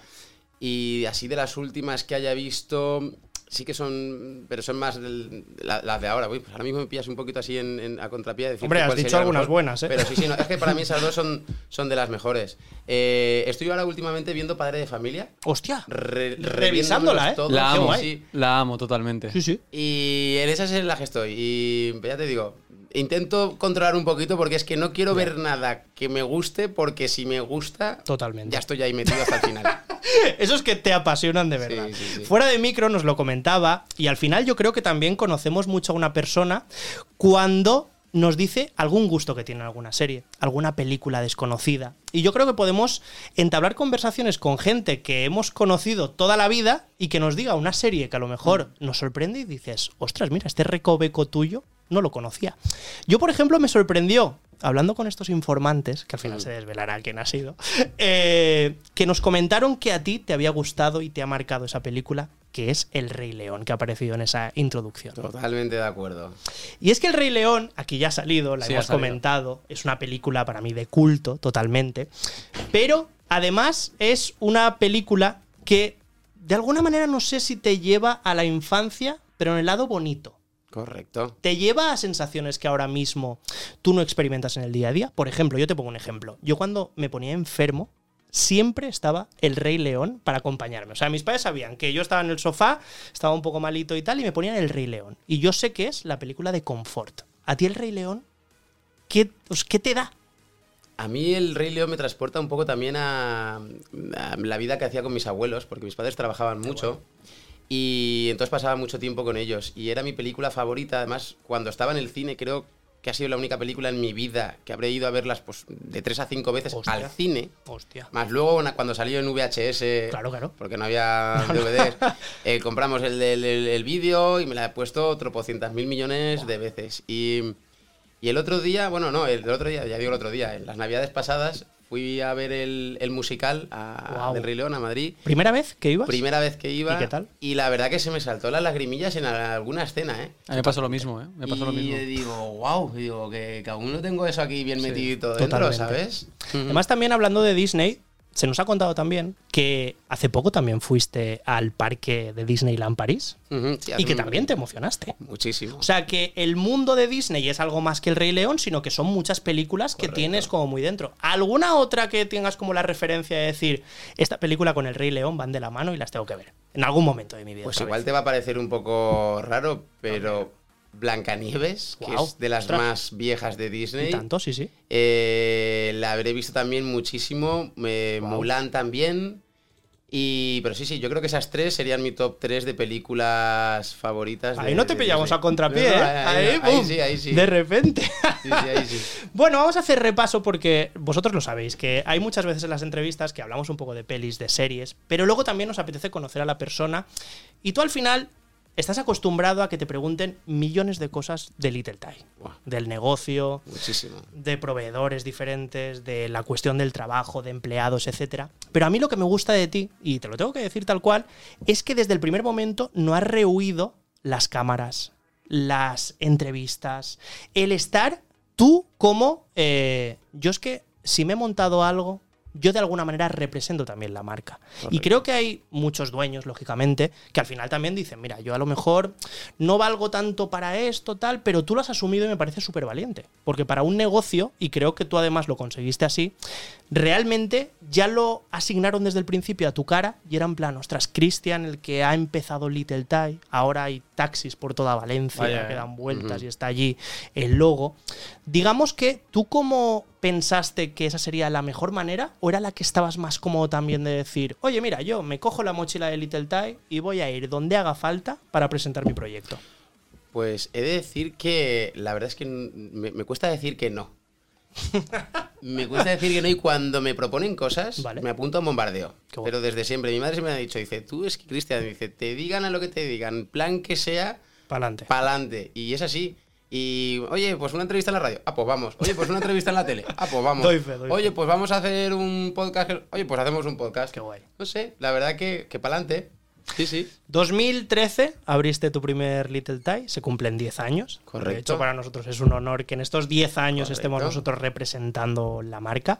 Y así de las últimas que haya visto, sí que son. Pero son más del- la- las de ahora. Uy, pues ahora mismo me pillas un poquito así en, en- a contrapié. de Hombre, has dicho algunas mejor. buenas, ¿eh? Pero sí, sí, no, es que para mí [LAUGHS] esas dos son, son de las mejores. Eh, estoy ahora últimamente viendo Padre de Familia. Hostia. Re- Revisándola, ¿eh? todos, La amo, sí. la amo totalmente. Sí, sí. Y en esa es en la que estoy. Y ya te digo, intento controlar un poquito porque es que no quiero ver nada que me guste porque si me gusta, Totalmente. ya estoy ahí metido hasta el final. [LAUGHS] Esos que te apasionan de verdad. Sí, sí, sí. Fuera de micro nos lo comentaba y al final yo creo que también conocemos mucho a una persona cuando nos dice algún gusto que tiene en alguna serie, alguna película desconocida. Y yo creo que podemos entablar conversaciones con gente que hemos conocido toda la vida y que nos diga una serie que a lo mejor nos sorprende y dices, ostras, mira, este recoveco tuyo no lo conocía. Yo, por ejemplo, me sorprendió, hablando con estos informantes, que al final se desvelará quién ha sido, eh, que nos comentaron que a ti te había gustado y te ha marcado esa película, que es El Rey León, que ha aparecido en esa introducción. Totalmente de acuerdo. Y es que El Rey León, aquí ya ha salido, la Sí, hemos comentado, es una película para mí de culto, totalmente. Pero además es una película que de alguna manera no sé si te lleva a la infancia, pero en el lado bonito. Correcto. Te lleva a sensaciones que ahora mismo tú no experimentas en el día a día. Por ejemplo, yo te pongo un ejemplo. Yo cuando me ponía enfermo, siempre estaba el Rey León para acompañarme. O sea, mis padres sabían que yo estaba en el sofá, estaba un poco malito y tal, y me ponían el Rey León. Y yo sé que es la película de confort. ¿A ti el Rey León? ¿Qué, pues, ¿qué te da? A mí el Rey León me transporta un poco también a, a la vida que hacía con mis abuelos, porque mis padres trabajaban mucho y entonces pasaba mucho tiempo con ellos. Y era mi película favorita, además, cuando estaba en el cine creo que ha sido la única película en mi vida que habré ido a verlas pues, de tres a cinco veces Hostia. al cine. Hostia. Más luego cuando salió en VHS, Claro, claro. porque no había [LAUGHS] DVDs, eh, compramos el, el, el vídeo y me la he puesto tropocientas mil millones de veces. Y, y el otro día, bueno, no, el, el otro día, ya digo el otro día, en las navidades pasadas fui a ver el, el musical a, del Rey León a Madrid. ¿Primera vez que ibas? Primera vez que iba. ¿Y qué tal? Y la verdad que se me saltó las lagrimillas en alguna escena, ¿eh? A mí me pasó lo mismo, ¿eh? Me pasó y lo mismo. digo, wow, digo que, que aún no tengo eso aquí bien metido dentro, totalmente. ¿sabes? Además, también hablando de Disney, se nos ha contado también que hace poco también fuiste al parque de Disneyland París sí, y que también te emocionaste. Muchísimo. O sea, que el mundo de Disney es algo más que el Rey León, sino que son muchas películas que tienes como muy dentro. ¿Alguna otra que tengas como la referencia de decir, esta película con el Rey León van de la mano y las tengo que ver? En algún momento de mi vida. Pues igual vez. te va a parecer un poco raro, pero Blancanieves, que Guau, es de las ostras. más viejas de Disney. Y tanto, sí, sí. Eh, la habré visto también muchísimo. eh, Mulan también. Y, pero sí, sí, yo creo que esas tres serían mi top 3 de películas favoritas. Ahí de- no te de pillamos a contrapié, No, no, ¿eh? ahí, Ahí, ahí sí, ahí sí. De repente. Sí, sí, ahí sí. [LAUGHS] Bueno, vamos a hacer repaso porque vosotros lo sabéis, que hay muchas veces en las entrevistas que hablamos un poco de pelis, de series, pero luego también nos apetece conocer a la persona y tú al final estás acostumbrado a que te pregunten millones de cosas de Little Tie, Buah, del negocio, muchísimo. de proveedores diferentes, de la cuestión del trabajo, de empleados, etcétera. Pero a mí lo que me gusta de ti, y te lo tengo que decir tal cual, es que desde el primer momento no has rehuido las cámaras, las entrevistas, el estar tú como eh, yo es que si me he montado algo yo de alguna manera represento también la marca. Y creo que hay muchos dueños, lógicamente, que al final también dicen, mira, yo a lo mejor no valgo tanto para esto, tal, pero tú lo has asumido y me parece súper valiente. Porque para un negocio, y creo que tú además lo conseguiste así, realmente ya lo asignaron desde el principio a tu cara y era en plan, ostras, Cristian, el que ha empezado Little Tie, ahora hay taxis por toda Valencia Vaya, que eh. dan vueltas y está allí el logo. Digamos que tú cómo pensaste que esa sería la mejor manera o era la que estabas más cómodo también de decir, oye, mira, yo me cojo la mochila de Little Tie y voy a ir donde haga falta para presentar mi proyecto. Pues he de decir que la verdad es que me, me cuesta decir que no. [LAUGHS] me cuesta decir que no y cuando me proponen cosas Vale. me apunto a un bombardeo. Bueno. Pero desde siempre, mi madre siempre me ha dicho, dice, tú es que Cristian, dice, te digan a lo que te digan, plan que sea, Pa'lante. pa'lante. Y es así. Y, oye, pues una entrevista en la radio. Ah, pues vamos. Oye, pues una entrevista en la tele. Ah, pues vamos. Doy fe, doy Oye, pues vamos a hacer un podcast. Oye, pues hacemos un podcast. Qué guay. No sé, la verdad que, que pa'lante. Sí, sí. 2013 abriste tu primer Little Tie, se cumplen 10 años. Correcto. De hecho, para nosotros es un honor que en estos 10 años Correcto. estemos nosotros representando la marca.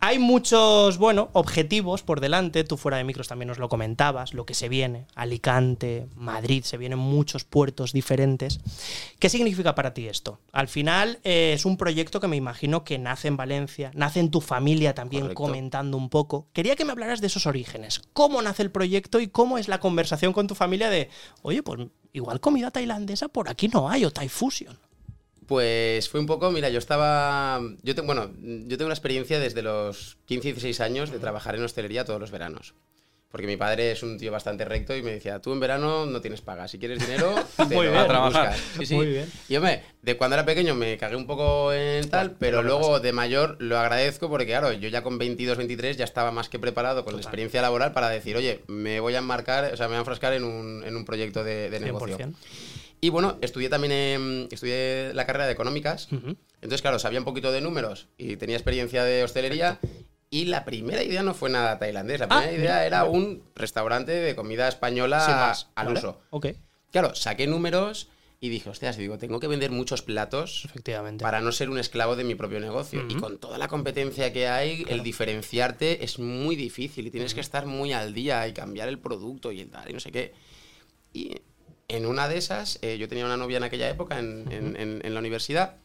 Hay muchos, bueno, objetivos por delante. Tú fuera de micros también nos lo comentabas, lo que se viene. Alicante, Madrid, se vienen muchos puertos diferentes. ¿Qué significa para ti esto? Al final eh, es un proyecto que me imagino que nace en Valencia, nace en tu familia también Correcto. comentando un poco. Quería que me hablaras de esos orígenes. ¿Cómo nace el proyecto y cómo es la conversación con tu familia de, oye, pues igual comida tailandesa por aquí no hay o Thai Fusion? Pues fue un poco, mira, yo estaba. Yo tengo, bueno, yo tengo una experiencia desde los 15 y 16 años de trabajar en hostelería todos los veranos. Porque mi padre es un tío bastante recto y me decía, tú en verano no tienes paga, si quieres dinero, [LAUGHS] te Muy lo bien. buscas". Trabajar. Sí, sí. Muy bien. Y hombre, de cuando era pequeño me cagué un poco en tal, pero pero luego de mayor lo agradezco porque, claro, yo ya con 22, 23 ya estaba más que preparado con la experiencia laboral para decir, oye, me voy a enmarcar, o sea, me voy a enfrascar en un, en un proyecto de, de negocio. 100%. Y bueno, estudié también en- estudié la carrera de económicas. Entonces, claro, sabía un poquito de números y tenía experiencia de hostelería. Y la primera idea no fue nada tailandés. La Ah, primera idea mira, era mira. un restaurante de comida española más. al ¿vale? uso. Claro, saqué números y dije, hostias, digo, tengo que vender muchos platos efectivamente. para no ser un esclavo de mi propio negocio. Y Ujú. con toda la competencia que hay, el diferenciarte es muy difícil y tienes que estar muy al día y cambiar el producto y el tal y no sé qué. Y en una de esas, eh, yo tenía una novia en aquella época en, en- en- en la universidad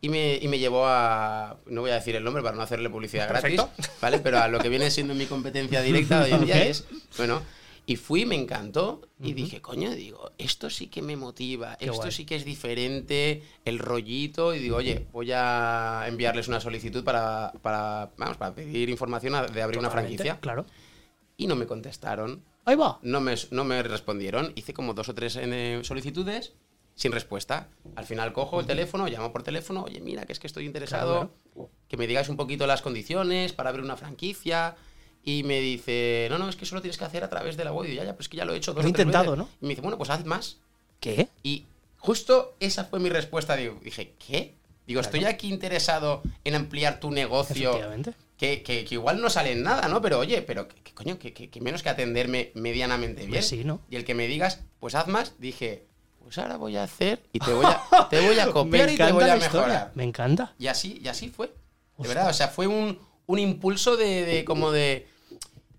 y me, y me llevó a. No voy a decir el nombre para no hacerle publicidad Perfecto. gratis, ¿vale? Pero a lo que viene siendo mi competencia directa hoy en día es. Bueno. Y fui, me encantó y Ujú. dije, coño, digo, esto sí que me motiva, Qué esto guay. sí que es diferente, el rollito, y digo, oye, voy a enviarles una solicitud para, para, vamos, para pedir información a- de abrir una Totalmente, franquicia. Claro. Y no me contestaron, Ahí va. no me, no me respondieron, hice como dos o tres eh, solicitudes sin respuesta. Al final cojo el teléfono, llamo por teléfono, oye, mira, que es que estoy interesado, que me digáis un poquito las condiciones para abrir una franquicia. Y me dice, no, no, es que solo tienes que hacer a través de la web. Y ya, ya, pero es que ya lo he hecho dos Lo he intentado, veces". ¿no? Y me dice, bueno, pues haz más. ¿Qué? Y justo esa fue mi respuesta. Digo, dije, ¿qué? Digo, estoy aquí interesado en ampliar tu negocio. Que, que- que igual no sale en nada, ¿no? Pero oye, pero que, coño, que, menos que atenderme medianamente bien. Pues sí, ¿no? Y el que me digas, pues haz más, dije, pues ahora voy a hacer y te voy a, te voy a [LAUGHS] copiar y te voy a mejorar. historia. Me encanta. Y así, y así fue. De verdad, o sea, fue un, un impulso de, de como de.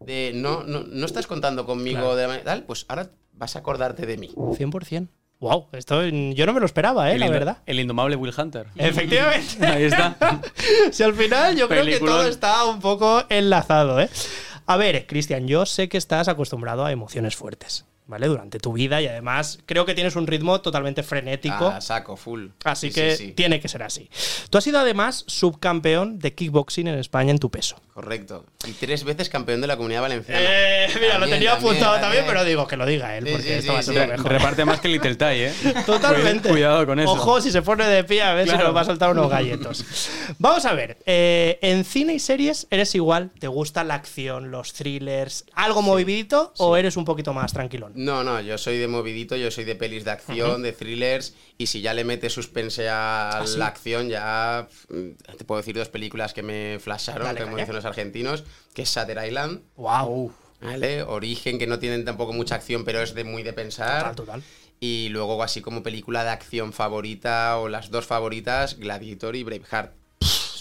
de no, no, no estás contando conmigo Claro. de la manera tal, pues ahora vas a acordarte de mí. 100%. Wow, esto yo no me lo esperaba, ¿eh? el la indo- verdad. El indomable Will Hunter. Efectivamente. [LAUGHS] Ahí está. [LAUGHS] si al final yo creo que todo está un poco enlazado, ¿eh? A ver, Cristian, yo sé que estás acostumbrado a emociones fuertes, ¿vale? Durante tu vida y además creo que tienes un ritmo totalmente frenético. A saco, full. Así Sí, que sí, sí. tiene que ser así. Tú has sido además subcampeón de kickboxing en España en tu peso. Correcto. Y tres veces campeón de la comunidad valenciana. Eh, mira, lo tenía también, apuntado también, también. pero digo que lo diga él, porque sí, esto va a ser sí. lo mejor. Reparte más que Little Tai, ¿eh? [LAUGHS] Totalmente. Cuidado con eso. Ojo, si se pone de pie, a ver si Claro. nos va a saltar unos galletos. Vamos a ver. eh, en cine y series, ¿eres igual? ¿Te gusta la acción, los thrillers, algo movidito o eres un poquito más tranquilón? No, no, yo soy de movidito, yo soy de pelis de acción, de thrillers, y si ya le metes suspense a ¿Ah, sí? la acción, ya mm, te puedo decir dos películas que me flasharon, Dale, como dicen los argentinos, que es Shutter Island, ¡Wow! ¿vale? Origen, que no tienen tampoco mucha acción, pero es de muy de pensar. Total, total. Y luego así como película de acción favorita, o las dos favoritas, Gladiator y Braveheart.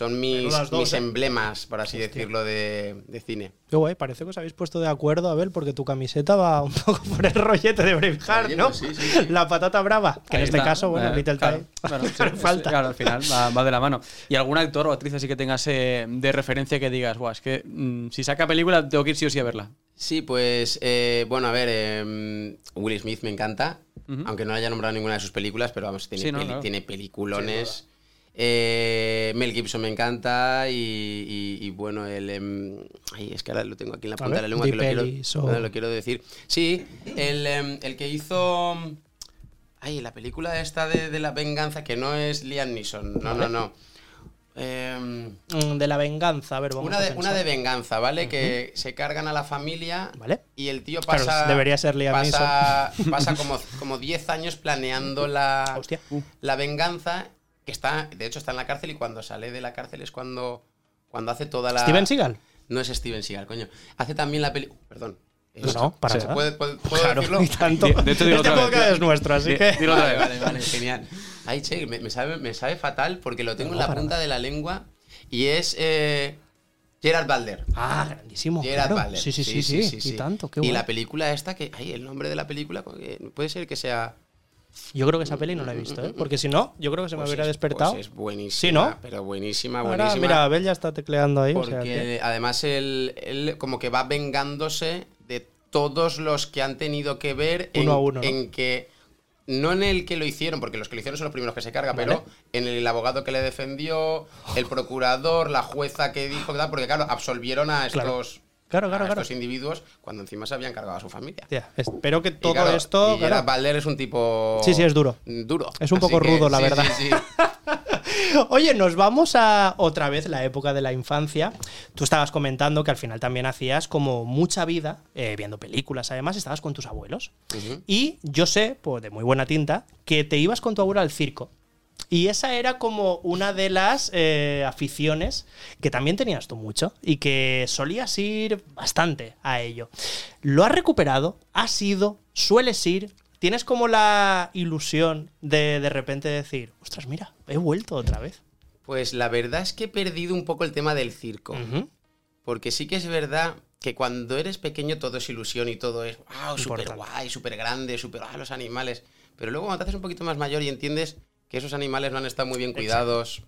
Son mis, dos, mis ¿eh? emblemas, por así decirlo, de, de cine. Qué guay, parece que os habéis puesto de acuerdo, Abel, porque tu camiseta va un [LAUGHS] poco por el rollete de Braveheart, Oye, ¿no? pues sí, sí, sí. La patata brava, que Ahí en este caso, bueno, Eh, Little claro. Tie. Bueno, [LAUGHS] sí, Pero es- falta. Claro, al final va, va de la mano. ¿Y algún actor o actriz así que tengas eh, de referencia que digas, Buah, es que mm, si saca película tengo que ir sí o sí a verla? Sí, pues eh, bueno, a ver, eh, Will Smith me encanta, aunque no haya nombrado ninguna de sus películas, pero vamos, tiene, Sí, no, peli- claro. tiene peliculones. Eh, Mel Gibson me encanta y, y- y, bueno, el... em, ay, es que ahora lo tengo aquí en la punta de la lengua, que lo quiero, lo quiero decir. Sí, el, em, el que hizo... Ay, la película esta de, de la venganza, que no es Liam Neeson, no, no, no. Em, De la venganza, a ver, vamos una a de, una de venganza, ¿vale? Que se cargan a la familia ¿Vale? y el tío Claro, pasa. debería ser Liam pasa, pasa como, como 10 años planeando la, [LAUGHS] Hostia. la venganza. Que está, de hecho, está en la cárcel y cuando sale de la cárcel es cuando, cuando hace toda la. ¿Steven Seagal? No es Steven Seagal, coño. Hace también la peli. Perdón. No, no, para ¿Se nada. puede, puede- puedo Claro, decirlo? y tanto. Di- de hecho, dilo este otra vez. podcast es nuestro, así Di- que. dilo otra Vale, vez. vale, vale, genial. Ay, che, me, me sabe, me sabe fatal porque lo tengo No, en la punta de la lengua y es eh, Gerard Butler. Ah, grandísimo. Gerard claro. Butler. Sí, sí, sí, sí, Y tanto, qué Y guay. la película esta, que. Ay, el nombre de la película eh, puede ser que sea. Yo creo que esa peli no la he visto, ¿eh? Porque si no, yo creo que se me Pues hubiera es- despertado. pues es buenísima. Sí, ¿no? Pero buenísima, Ahora, buenísima. mira, Abel ya está tecleando ahí. o porque sea que- además él, él como que va vengándose de todos los que han tenido que ver en, Uno a uno, ¿no? en que. No en el que lo hicieron, porque los que lo hicieron son los primeros que se carga, Vale. pero en el abogado que le defendió, el procurador, la jueza que dijo, porque claro, absolvieron a estos, Claro, claro, a claro. estos individuos cuando encima se habían cargado a su familia. Espero que Y todo claro, esto. y claro. Es un tipo. Sí, sí, es duro. Duro. Es un Así poco que, rudo, la sí, verdad. sí, sí. [LAUGHS] Oye, nos vamos a otra vez la época de la infancia. Tú estabas comentando que al final también hacías como mucha vida eh, viendo películas. Además, estabas con tus abuelos. Y yo sé, pues de muy buena tinta, que te ibas con tu abuelo al circo. Y esa era como una de las eh, aficiones que también tenías tú mucho y que solías ir bastante a ello. ¿Lo has recuperado? ¿Has ido? ¿Sueles ir? ¿Tienes como la ilusión de de repente decir, ostras, mira, he vuelto otra vez? Pues la verdad es que he perdido un poco el tema del circo. Porque sí que es verdad que cuando eres pequeño todo es ilusión y todo es wow, súper guay, súper grande, súper ah, los animales. Pero luego cuando te haces un poquito más mayor y entiendes que esos animales no han estado muy bien cuidados,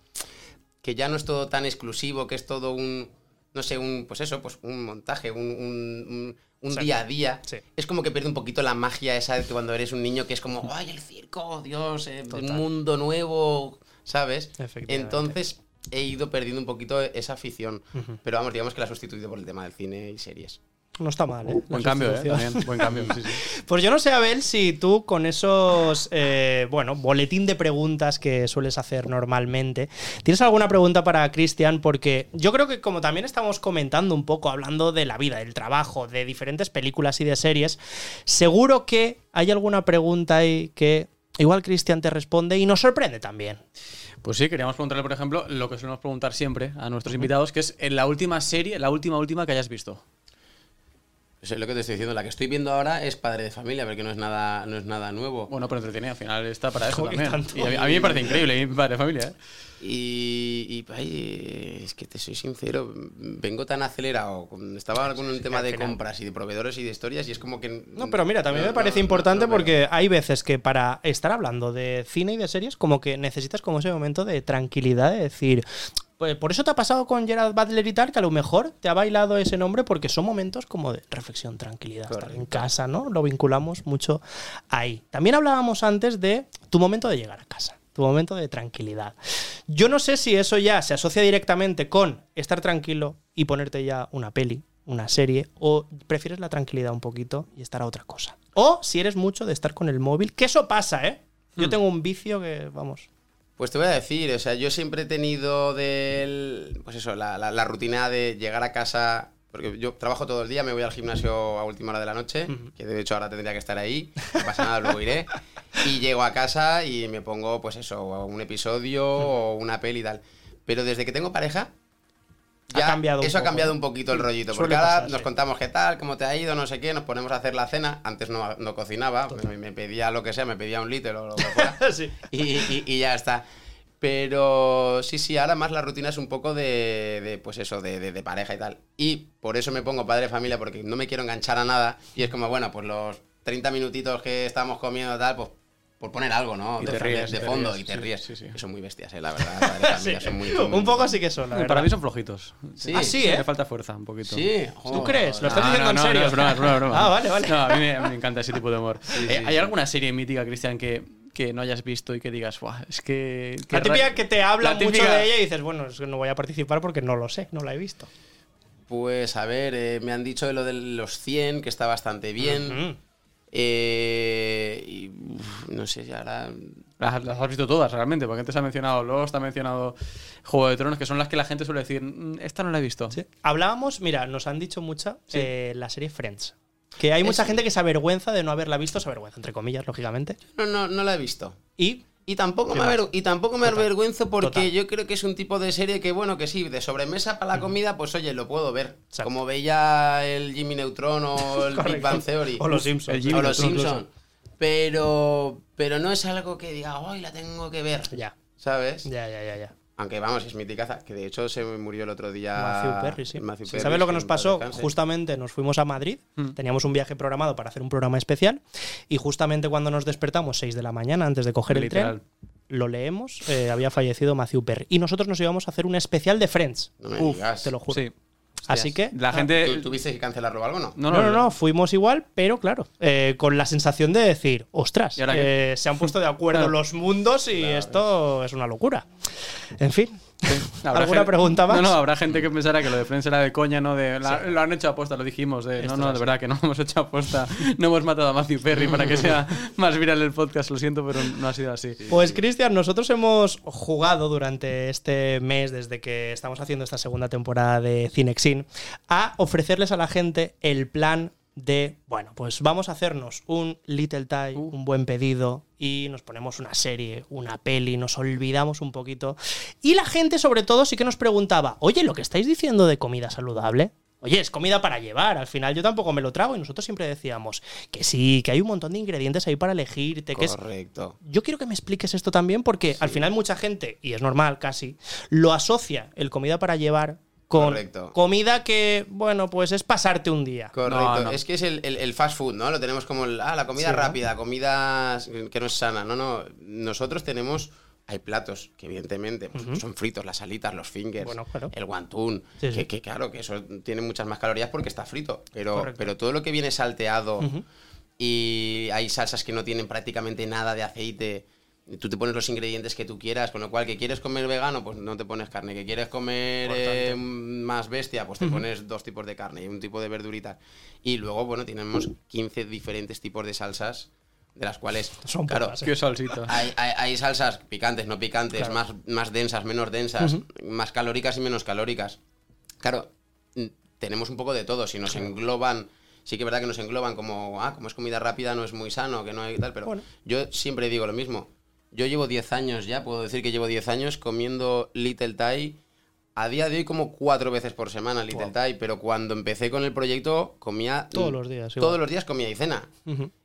que ya no es todo tan exclusivo, que es todo un, no sé, un, pues eso, pues un montaje, un, un- día a día. Sí. Es como que pierde un poquito la magia esa de cuando eres un niño que es como, ay, el circo, Dios, eh, un mundo nuevo, ¿sabes? Entonces he ido perdiendo un poquito esa afición. Pero vamos, digamos que la he sustituido por el tema del cine y series. No está mal, ¿eh? Buen cambio, ¿eh? También, buen cambio. Sí, sí. [LAUGHS] Pues yo no sé, Abel, si tú con esos, eh, bueno, boletín de preguntas que sueles hacer normalmente, ¿tienes alguna pregunta para Cristian? Porque yo creo que como también estamos comentando un poco, hablando de la vida, del trabajo, de diferentes películas y de series, seguro que hay alguna pregunta ahí que igual Cristian te responde y nos sorprende también. Pues sí, queríamos preguntarle, por ejemplo, lo que solemos preguntar siempre a nuestros invitados, que es en la última serie, la última, última que hayas visto. Eso es lo que te estoy diciendo. La que estoy viendo ahora es Padre de Familia, porque no es nada, no es nada nuevo. Bueno, pero entretiene, al final está para eso también. tanto. Y a mí, a mí me parece increíble, padre de familia, ¿eh? Y, y, ay, es que te soy sincero, vengo tan acelerado. Estaba con un tema de final. compras y de proveedores y de historias y es como que... No, pero mira, también no, me parece no, importante no porque hay veces que para estar hablando de cine y de series, como que necesitas como ese momento de tranquilidad, de decir, pues por eso te ha pasado con Gerard Butler y tal, que a lo mejor te ha bailado ese nombre porque son momentos como de reflexión, tranquilidad, estar en casa, ¿no? Lo vinculamos mucho ahí. También hablábamos antes de tu momento de llegar a casa. Tu momento de tranquilidad. Yo no sé si eso ya se asocia directamente con estar tranquilo y ponerte ya una peli, una serie, o prefieres la tranquilidad un poquito y estar a otra cosa. O si eres mucho de estar con el móvil, que eso pasa, ¿eh? Yo Hmm. tengo un vicio que, vamos. Pues te voy a decir, o sea, yo siempre he tenido del, pues eso, la, la- la rutina de llegar a casa, porque yo trabajo todo el día, me voy al gimnasio a última hora de la noche, que de hecho ahora tendría que estar ahí, no pasa nada, luego iré, y llego a casa y me pongo, pues eso, un episodio o una peli y tal. Pero desde que tengo pareja, Ha cambiado eso ha cambiado un poquito el rollito, porque ahora pasar, nos sí. contamos qué tal, cómo te ha ido, no sé qué, nos ponemos a hacer la cena, antes no, no cocinaba, me, me pedía lo que sea, me pedía un litro o lo que [LAUGHS] fuera Sí. y, y- y ya está. Pero sí, sí, ahora más la rutina es un poco de, de, pues eso, de, de- de pareja y tal. Y por eso me pongo padre de familia, porque no me quiero enganchar a nada. Y es como, bueno, pues los 30 minutitos que estamos comiendo tal, pues por poner algo, ¿no? Y de, te ríes, de te fondo ríes, y te sí, ríes. sí, sí. Que son muy bestias, eh, la verdad. [LAUGHS] Son muy, son muy- Un poco sí que son, la Para mí son flojitos. Sí. Ah, sí, ¿eh? Le falta fuerza un poquito. Sí, ¿Tú crees? ¿Lo estás No, diciendo no, en no, serio? no, es broma, es broma, es broma. Ah, vale, vale. No, a mí me, me encanta ese tipo de humor. Sí, Eh, ¿Hay sí. alguna serie mítica, Cristian, que, que no hayas visto y que digas, "Buah, es que. que La típica que te habla La mucho típica- de ella y dices, bueno, es que no voy a participar porque no lo sé, no la he visto. Pues a ver, eh, me han dicho de lo de los 100, que está bastante bien. Eh, y uf, no sé si ahora. Las, las has visto todas, realmente, porque antes ha mencionado Lost, ha mencionado Juego de Tronos, que son las que la gente suele decir, "Mm, esta no la he visto. Sí. Hablábamos, mira, nos han dicho mucha eh, la serie Friends. Que hay mucha Es- gente que se avergüenza de no haberla visto, se avergüenza, entre comillas, lógicamente. No, no, no la he visto. Y Y tampoco, ¿Qué me, aver- y tampoco me Total. avergüenzo porque Total. yo creo que es un tipo de serie que, bueno, que sí, de sobremesa para la comida, pues oye, lo puedo ver. Exacto. Como veía el Jimmy Neutron o [LAUGHS] el Big. Bang Theory. O los Simpsons. el Jimmy o los Neutron, Simpsons. Pero, pero no es algo que diga, hoy la tengo que ver. ya, ¿Sabes? ya, ya, ya, ya. Aunque vamos, es mi ticaza, que de hecho se murió el otro día. Matthew Perry, sí. Matthew Sí, Perry, ¿Sabes lo que nos pasó? Justamente nos fuimos a Madrid, Mm. teníamos un viaje programado para hacer un programa especial y justamente cuando nos despertamos, 6 de la mañana, antes de coger Literal. el tren, lo leemos, eh, había fallecido Matthew Perry. Y nosotros nos íbamos a hacer un especial de Friends. No me Uf, digas. te lo juro. Sí. Así que... La gente. ¿Tú, ¿Tuviste que cancelarlo o algo no? No, No, no, no, fuimos igual, pero claro, eh, con la sensación de decir, ostras, ¿Y ahora eh, se han puesto de acuerdo [LAUGHS] Claro. los mundos y esto es una locura. En fin, ¿alguna gente- pregunta más? No, no, habrá gente que pensara que lo de Friends era de coña, ¿no? De, la- Lo han hecho aposta, lo dijimos. De, no, no, de verdad que no hemos hecho aposta. No hemos matado a Matthew Perry para que sea [LAUGHS] más viral el podcast, lo siento, pero no ha sido así. Pues Cristian, nosotros hemos jugado durante este mes, desde que estamos haciendo esta segunda temporada de Cinexin, a ofrecerles a la gente el plan de, bueno, pues vamos a hacernos un little tie, un buen pedido y nos ponemos una serie, una peli, nos olvidamos un poquito. Y la gente sobre todo sí que nos preguntaba, oye, lo que estáis diciendo de comida saludable, Oye, es comida para llevar, al final yo tampoco me lo trago y nosotros siempre decíamos que sí, que hay un montón de ingredientes ahí para elegirte, que es Correcto. yo quiero que me expliques esto también porque al final mucha gente, y es normal casi, lo asocia el comida para llevar con Correcto. comida que, bueno, pues es pasarte un día. Correcto. No, no. Es que es el, el- el fast food, ¿no? Lo tenemos como el- ah, la comida Sí, ¿no? rápida, comida que no es sana. No, no. Nosotros tenemos. Hay platos que, evidentemente, pues, son fritos, las alitas, los fingers, Bueno, claro. el guantún. Sí, que, sí. que claro, que eso tiene muchas más calorías porque está frito. Pero, Correcto. pero todo lo que viene salteado y hay salsas que no tienen prácticamente nada de aceite. Tú te pones los ingredientes que tú quieras, con lo cual, que quieres comer vegano, pues no te pones carne. Que quieres comer eh, más bestia, pues te pones dos tipos de carne y un tipo de verdurita. Y luego, bueno, tenemos 15 diferentes tipos de salsas, de las cuales, Son claro, pocas, ¿eh? Qué salsita. hay, hay- hay salsas picantes, no picantes, Claro. más, más densas, menos densas, Ujú. más calóricas y menos calóricas. Claro, tenemos un poco de todo. Si nos engloban, sí que es verdad que nos engloban como, ah, como es comida rápida, no es muy sano, que no hay tal, pero Bueno. yo siempre digo lo mismo. Yo llevo 10 años ya, puedo decir que llevo 10 años comiendo Little Thai. A día de hoy como cuatro veces por semana Little Thai, pero cuando empecé con el proyecto comía... Todos los días, Todos igual. los días comía y cena.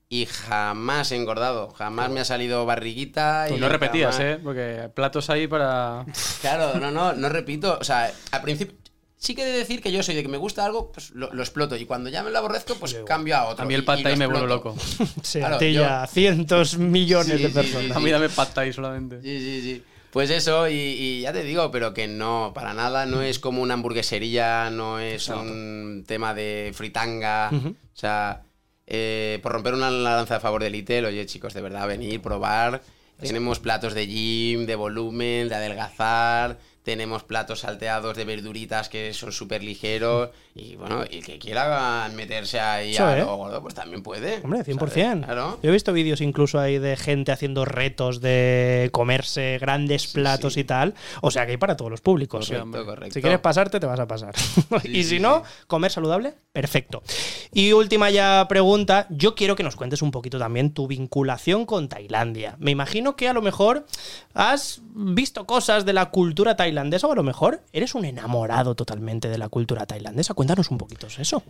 Y jamás he engordado, jamás me ha salido barriguita. Pues y no repetías, jamás- ¿eh? Porque platos ahí para. Claro, no, no, no repito. O sea, al principio sí que he de decir que yo soy de que me gusta algo, pues lo, lo exploto. Y cuando ya me lo aborrezco, pues cambio a otro. A mí el pad y me vuelve loco. Sí, [LAUGHS] Claro, a yo- cientos millones Sí, de sí, personas. sí, A mí dame pad thai solamente. Sí, sí, sí. Pues eso, y, y ya te digo, pero que no, para nada, no es como una hamburguesería, no es un tema de fritanga. O sea, eh, por romper una lanza a favor del Itel, oye chicos, de verdad, venir, probar. Tenemos platos de gym, de volumen, de adelgazar. Tenemos platos salteados de verduritas que son súper ligeros. Y bueno, el que quiera meterse ahí Eso, a ¿eh? lo gordo, pues también puede. Hombre, 100%. ¿sabes? Claro. Yo he visto vídeos incluso ahí de gente haciendo retos de comerse grandes platos y tal. O sea que hay para todos los públicos. Correcto, correcto. Si quieres pasarte, te vas a pasar. [LAUGHS] y si no, comer saludable, perfecto. Y última ya pregunta, yo quiero que nos cuentes un poquito también tu vinculación con Tailandia. Me imagino que a lo mejor has visto cosas de la cultura tailandesa o a lo mejor eres un enamorado totalmente de la cultura tailandesa. Cuéntanos un poquito eso.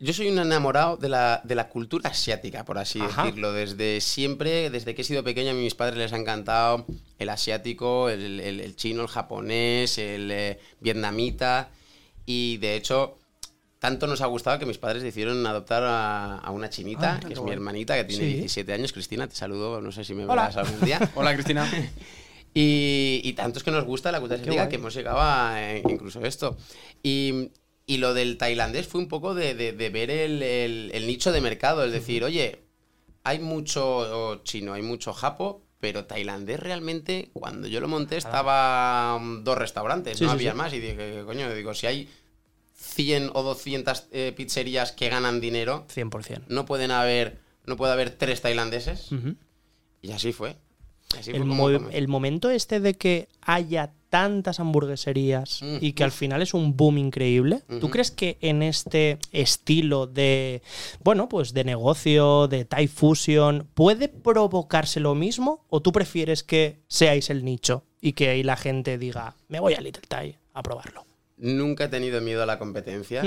Yo soy un enamorado de la, de la cultura asiática, por así Ajá. decirlo. Desde siempre, desde que he sido pequeño, a mis padres les ha encantado el asiático, el, el- el chino, el japonés, el eh, vietnamita. Y de hecho, tanto nos ha gustado que mis padres decidieron adoptar a, a una chinita, Ah, que es mi guay. hermanita, que tiene Sí. 17 años. Cristina, te saludo, no sé si me Hola. verás algún día. [LAUGHS] Hola, Cristina. [LAUGHS] Y, y tanto es que nos gusta la cultura asiática que hemos llegado a eh, incluso esto. Y, y lo del tailandés fue un poco de, de- de ver el, el- el nicho de mercado, es decir, oye, hay mucho chino, hay mucho japo, pero tailandés realmente, cuando yo lo monté, estaba mm, dos restaurantes, Sí, no sí, había sí. más. Y dije, coño, digo, si hay 100 o 200 eh, pizzerías que ganan dinero, 100%. no pueden haber, no puede haber tres tailandeses. Y así fue. El, mo- el momento este de que haya tantas hamburgueserías Mm, y que al final es un boom increíble, ¿tú crees que en este estilo de, bueno, pues de negocio, de Thai Fusion, puede provocarse lo mismo? ¿O tú prefieres que seáis el nicho y que ahí la gente diga, me voy a Little Thai a probarlo? Nunca he tenido miedo a la competencia.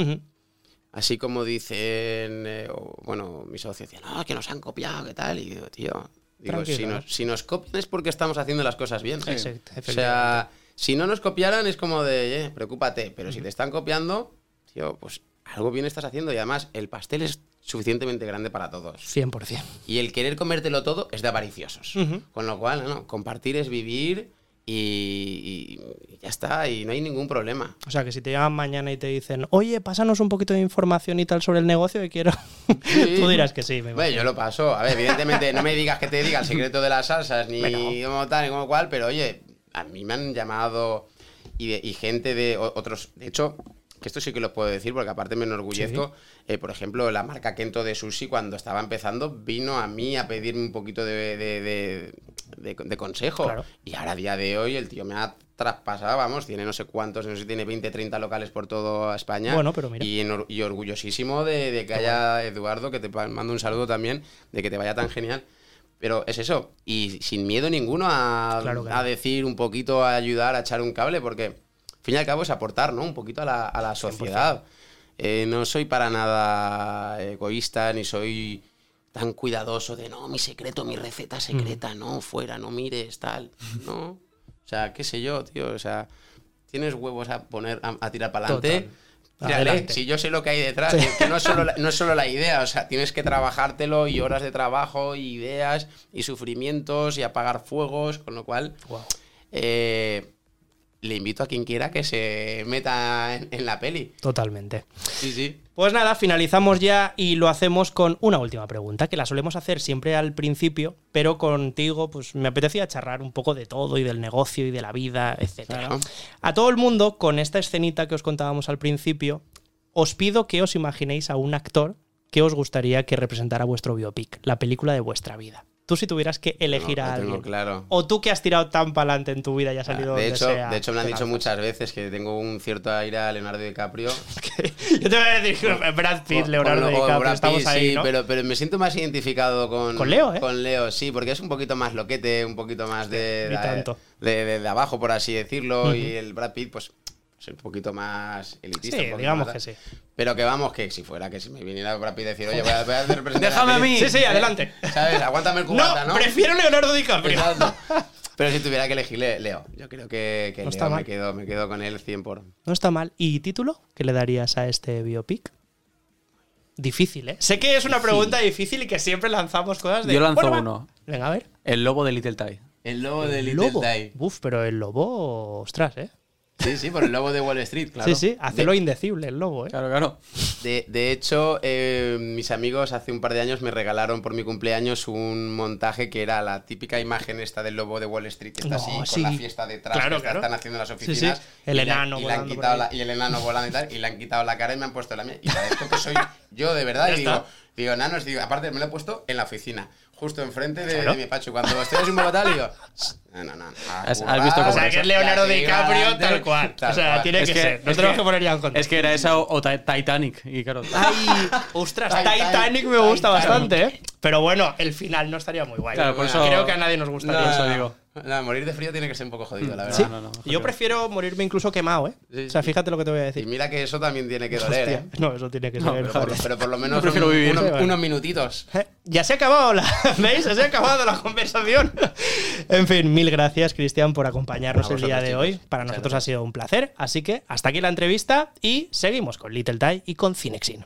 Así como dicen, eh, o, bueno, mis socios decían, no, que nos han copiado, ¿qué tal? Y digo, tío, digo, si nos, si nos copian es porque estamos haciendo las cosas bien. Exacto, O sea, si no nos copiaran es como de, eh, preocúpate, pero si te están copiando, tío, pues algo bien estás haciendo y además el pastel es suficientemente grande para todos. 100%. Y el querer comértelo todo es de avariciosos. Ujú. Con lo cual, no, compartir es vivir y, y ya está, y no hay ningún problema. O sea, que si te llaman mañana y te dicen, oye, pásanos un poquito de información y tal sobre el negocio que quiero, [LAUGHS] tú dirás que sí. Me Bueno, yo lo paso. A ver, evidentemente, no me digas que te diga el secreto de las salsas, ni como tal, ni como cual, pero oye, a mí me han llamado y, de- y gente de otros. De hecho, que esto sí que lo puedo decir, porque aparte me enorgullezco. eh, por ejemplo, la marca Kento de sushi, cuando estaba empezando, vino a mí a pedirme un poquito de, de- de- de- de consejo. Claro. Y ahora, a día de hoy, el tío me ha traspasado, vamos, tiene no sé cuántos, no sé si tiene 20, 30 locales por toda España. Bueno, pero mira. Y, orgullosísimo de, de que haya Eduardo, que te mando un saludo también, de que te vaya tan genial. Pero es eso, y sin miedo ninguno a, Claro decir un poquito, a ayudar, a echar un cable, porque al fin y al cabo es aportar, ¿no? Un poquito a la, a la sociedad. Eh, no soy para nada egoísta, ni soy tan cuidadoso de, no, mi secreto, mi receta secreta, no, fuera, no mires, tal, ¿no? O sea, qué sé yo, tío, o sea, tienes huevos a poner, a, a tirar para adelante. Si yo sé lo que hay detrás, Sí. es que no es, solo la, no es solo la idea, o sea, tienes que trabajártelo y horas de trabajo, y ideas y sufrimientos y apagar fuegos, con lo cual, eh, le invito a quien quiera que se meta en, en la peli. Totalmente. Sí, sí. Pues nada, finalizamos ya y lo hacemos con una última pregunta, que la solemos hacer siempre al principio, pero contigo pues me apetecía charlar un poco de todo y del negocio y de la vida, etc. Claro. A todo el mundo, con esta escenita que os contábamos al principio, os pido que os imaginéis a un actor que os gustaría que representara vuestro biopic, la película de vuestra vida. Tú si tuvieras que elegir No, a alguien. claro. O tú que has tirado tan para adelante en tu vida y has salido De donde hecho, sea, de hecho, me han dicho muchas veces que tengo un cierto aire a Leonardo DiCaprio. [LAUGHS] Yo te voy a decir Brad Pitt, Leonardo DiCaprio, Brad estamos Pitt, ahí, sí, ¿no? pero, pero me siento más identificado con, Con Leo, ¿eh? Con Leo, sí, porque es un poquito más loquete, un poquito más de, Ni de, tanto. de- de- de abajo, por así decirlo, y el Brad Pitt, pues, un poquito más elitista. Sí, un digamos más- que sí. Pero que vamos, que si fuera que si me viniera Brad Pitt a decir, oye, voy a, voy a hacer representar Déjame a peli", mí. Sí, sí, adelante. ¿Sabes? Aguántame el cubata, ¿no? prefiero Leonardo DiCaprio. Exacto. Pero si tuviera que elegir Le- Leo, yo creo que, que No está Leo mal. me quedo, me quedo con él 100 por... No está mal. ¿Y título que le darías a este biopic? Difícil, ¿eh? Sé que es una pregunta difícil y que siempre lanzamos cosas de. Yo lanzo Bueno, uno. Venga, a ver. El lobo de Little Ty. El lobo de Little lobo. Ty. Uf, pero el lobo, ostras, ¿eh? Sí, sí, por el lobo de Wall Street, claro. Sí, sí, hace lo indecible el lobo, ¿eh? Claro, claro. De, de hecho, eh, mis amigos hace un par de años me regalaron por mi cumpleaños un montaje que era la típica imagen esta del lobo de Wall Street, que está No, así con sí. la fiesta detrás, Claro, que claro. están haciendo en las Sí, sí. oficinas. El y le- enano y le han volando por quitado la- Y el enano volando y tal, y le han quitado la cara y me han puesto la mía. Y parezco que soy yo de verdad. [LAUGHS] Y digo, digo, enanos, digo, aparte me lo he puesto en la oficina, justo enfrente de, Claro. de mi pacho. Cuando estoy en un bogotá, digo, no, no, no. Has- has currar, visto cómo O sea, que es Leonardo DiCaprio tal cual. tal o sea, cual. tiene Es que, que- ser. No tenemos que, que- poner ya en contexto. Es que era esa o, o Ti- Titanic. Y claro. Ay, ostras, Titanic, Titanic me gusta Titanic. bastante, ¿eh? Pero bueno, el final no estaría muy guay. Claro, por eso- Creo que a nadie nos gustaría No, eso, no, digo. [LAUGHS] no, morir de frío tiene que ser un poco jodido, la verdad. Sí, no, no, yo prefiero morirme incluso quemado, ¿eh? Sí, o sea, fíjate lo que te voy a Y decir. mira que eso también tiene que doler, Hostia, ¿eh? No, eso tiene que ser. No, Pero por, pero por lo menos prefiero un- vivir. unos, Sí, vale. unos minutitos. Eh, Ya se ha acabado la. [LAUGHS] ¿Veis? Se ha acabado la conversación. [LAUGHS] en fin, mil gracias, Cristian, por acompañarnos el día de hoy. Para Muchas nosotros ha sido un placer. Así que hasta aquí la entrevista y seguimos con Little Ty y con Cinexin.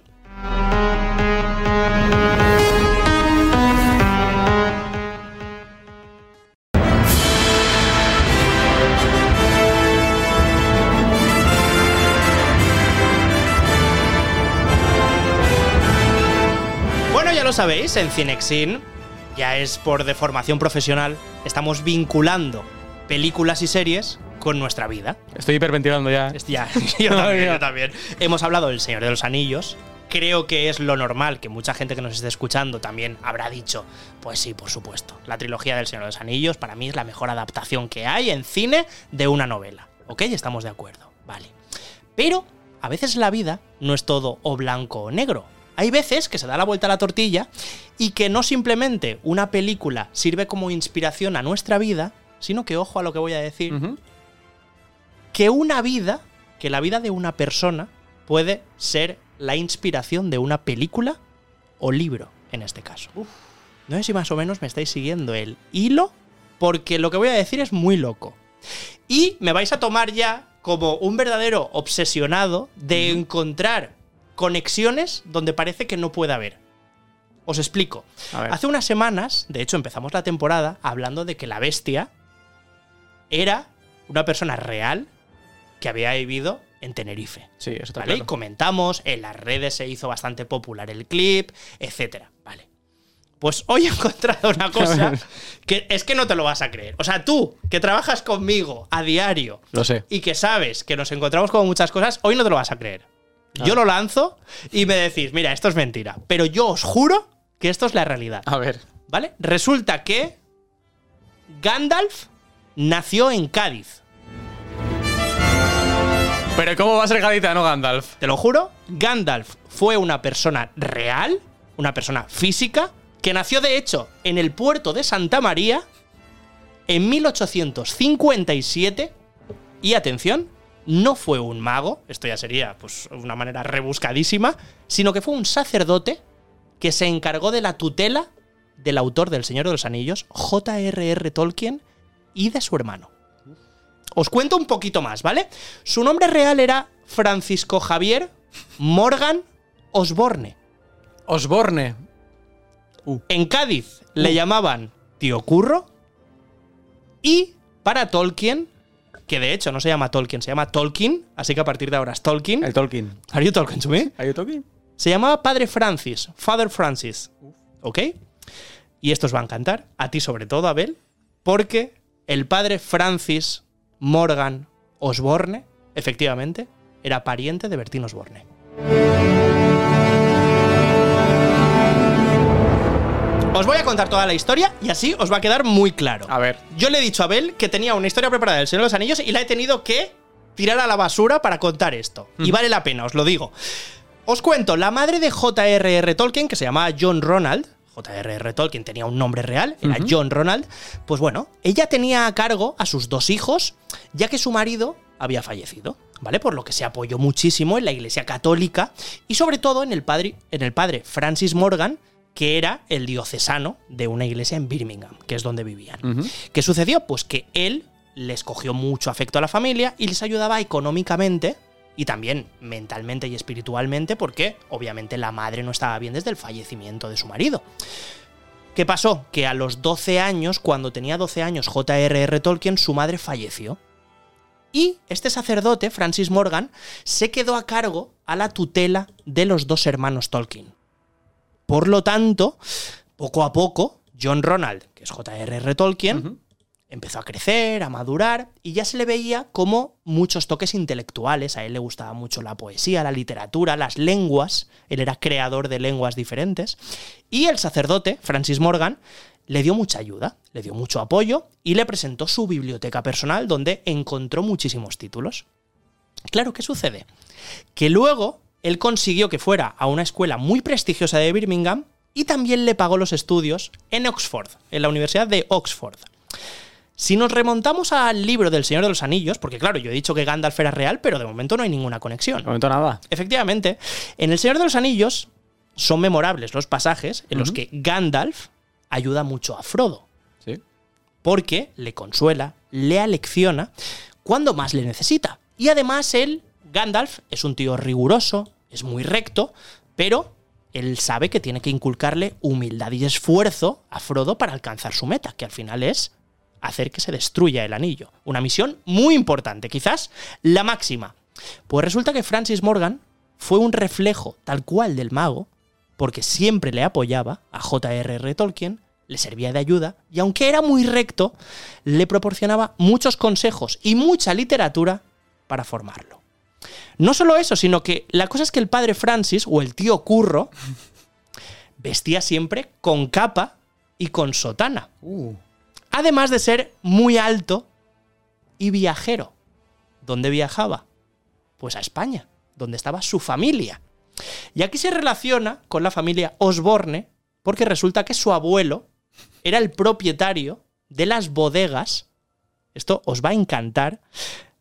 Lo sabéis, en Cinexin, ya es por de formación profesional, estamos vinculando películas y series con nuestra vida. Estoy hiperventilando ya. Ya, [LAUGHS] yo también, yo [LAUGHS] también. Hemos hablado del Señor de los Anillos. Creo que es lo normal que mucha gente que nos esté escuchando también habrá dicho, pues sí, por supuesto, la trilogía del Señor de los Anillos para mí es la mejor adaptación que hay en cine de una novela. ¿Ok? Estamos de acuerdo, vale. Pero a veces la vida no es todo o blanco o negro. Hay veces que se da la vuelta a la tortilla y que no simplemente una película sirve como inspiración a nuestra vida, sino que, ojo a lo que voy a decir, que una vida, que la vida de una persona puede ser la inspiración de una película o libro, en este caso. No sé si más o menos me estáis siguiendo el hilo, porque lo que voy a decir es muy loco. Y me vais a tomar ya como un verdadero obsesionado de encontrar conexiones donde parece que no puede haber. Os explico. Hace unas semanas, de hecho empezamos la temporada hablando de que la bestia era una persona real que había vivido en Tenerife. Sí, eso ¿Vale? Y comentamos, en las redes se hizo bastante popular el clip, etcétera. Vale. Pues hoy [LAUGHS] he encontrado una cosa que es que no te lo vas a creer. O sea, tú, que trabajas conmigo a diario Lo sé. y que sabes que nos encontramos con muchas cosas, hoy no te lo vas a creer. Ah. Yo lo lanzo y me decís, mira, esto es mentira. Pero yo os juro que esto es la realidad. A ver. ¿Vale? Resulta que Gandalf nació en Cádiz. Pero ¿cómo va a ser gaditano Gandalf? Te lo juro, Gandalf fue una persona real, una persona física, que nació de hecho en el puerto de Santa María en 1857 y atención, no fue un mago, esto ya sería pues una manera rebuscadísima, sino que fue un sacerdote que se encargó de la tutela del autor del Señor de los Anillos, J.R.R. Tolkien, y de su hermano. Os cuento un poquito más, ¿vale? Su nombre real era Francisco Javier Morgan Osborne. Osborne. En Cádiz le llamaban Tío Curro. Y para Tolkien, que de hecho no se llama Tolkien, se llama Tolkien, así que a partir de ahora es Tolkien. El Tolkien. ¿Are you talking to me? ¿Are you talking? Se llamaba Padre Francis, Father Francis. ¿Ok? Y esto os va a encantar, a ti sobre todo, Abel, porque el padre Francis Morgan Osborne, efectivamente, era pariente de Bertín Osborne. Os voy a contar toda la historia y así os va a quedar muy claro. A ver. Yo le he dicho a Abel que tenía una historia preparada del Señor de los Anillos y la he tenido que tirar a la basura para contar esto. Y vale la pena, os lo digo. Os cuento, la madre de J.R.R. Tolkien, que se llamaba John Ronald, J.R.R. Tolkien tenía un nombre real, era. John Ronald, pues bueno, ella tenía a cargo a sus dos hijos, ya que su marido había fallecido, ¿vale? Por lo que se apoyó muchísimo en la Iglesia Católica y sobre todo en el padre, en el padre Francis Morgan, que era el diocesano de una iglesia en Birmingham, que es donde vivían. ¿Qué sucedió? Pues que él les cogió mucho afecto a la familia y les ayudaba económicamente y también mentalmente y espiritualmente porque obviamente la madre no estaba bien desde el fallecimiento de su marido. ¿Qué pasó? Que a los 12 años, cuando tenía 12 años J.R.R. Tolkien, su madre falleció. Y este sacerdote, Francis Morgan, se quedó a cargo a la tutela de los dos hermanos Tolkien. Por lo tanto, poco a poco, John Ronald, que es J.R.R. Tolkien, empezó a crecer, a madurar, y ya se le veía como muchos toques intelectuales. A él le gustaba mucho la poesía, la literatura, las lenguas. Él era creador de lenguas diferentes. Y el sacerdote, Francis Morgan, le dio mucha ayuda, le dio mucho apoyo y le presentó su biblioteca personal donde encontró muchísimos títulos. Claro, ¿qué sucede? Que luego él consiguió que fuera a una escuela muy prestigiosa de Birmingham y también le pagó los estudios en Oxford, en la Universidad de Oxford. Si nos remontamos al libro del Señor de los Anillos, porque claro, yo he dicho que Gandalf era real, pero de momento no hay ninguna conexión. De momento nada. Efectivamente, en el Señor de los Anillos son memorables los pasajes en los que Gandalf ayuda mucho a Frodo. Sí. Porque le consuela, le alecciona cuando más le necesita. Y además él, Gandalf, es un tío riguroso, es muy recto, pero él sabe que tiene que inculcarle humildad y esfuerzo a Frodo para alcanzar su meta, que al final es hacer que se destruya el anillo. Una misión muy importante, quizás la máxima. Pues resulta que Francis Morgan fue un reflejo tal cual del mago, porque siempre le apoyaba a J.R.R. Tolkien, le servía de ayuda, y aunque era muy recto, le proporcionaba muchos consejos y mucha literatura para formarlo. No solo eso, sino que la cosa es que el padre Francis, o el tío Curro, vestía siempre con capa y con sotana. Además de ser muy alto y viajero. ¿Dónde viajaba? Pues a España, donde estaba su familia. Y aquí se relaciona con la familia Osborne, porque resulta que su abuelo era el propietario de las bodegas, esto os va a encantar,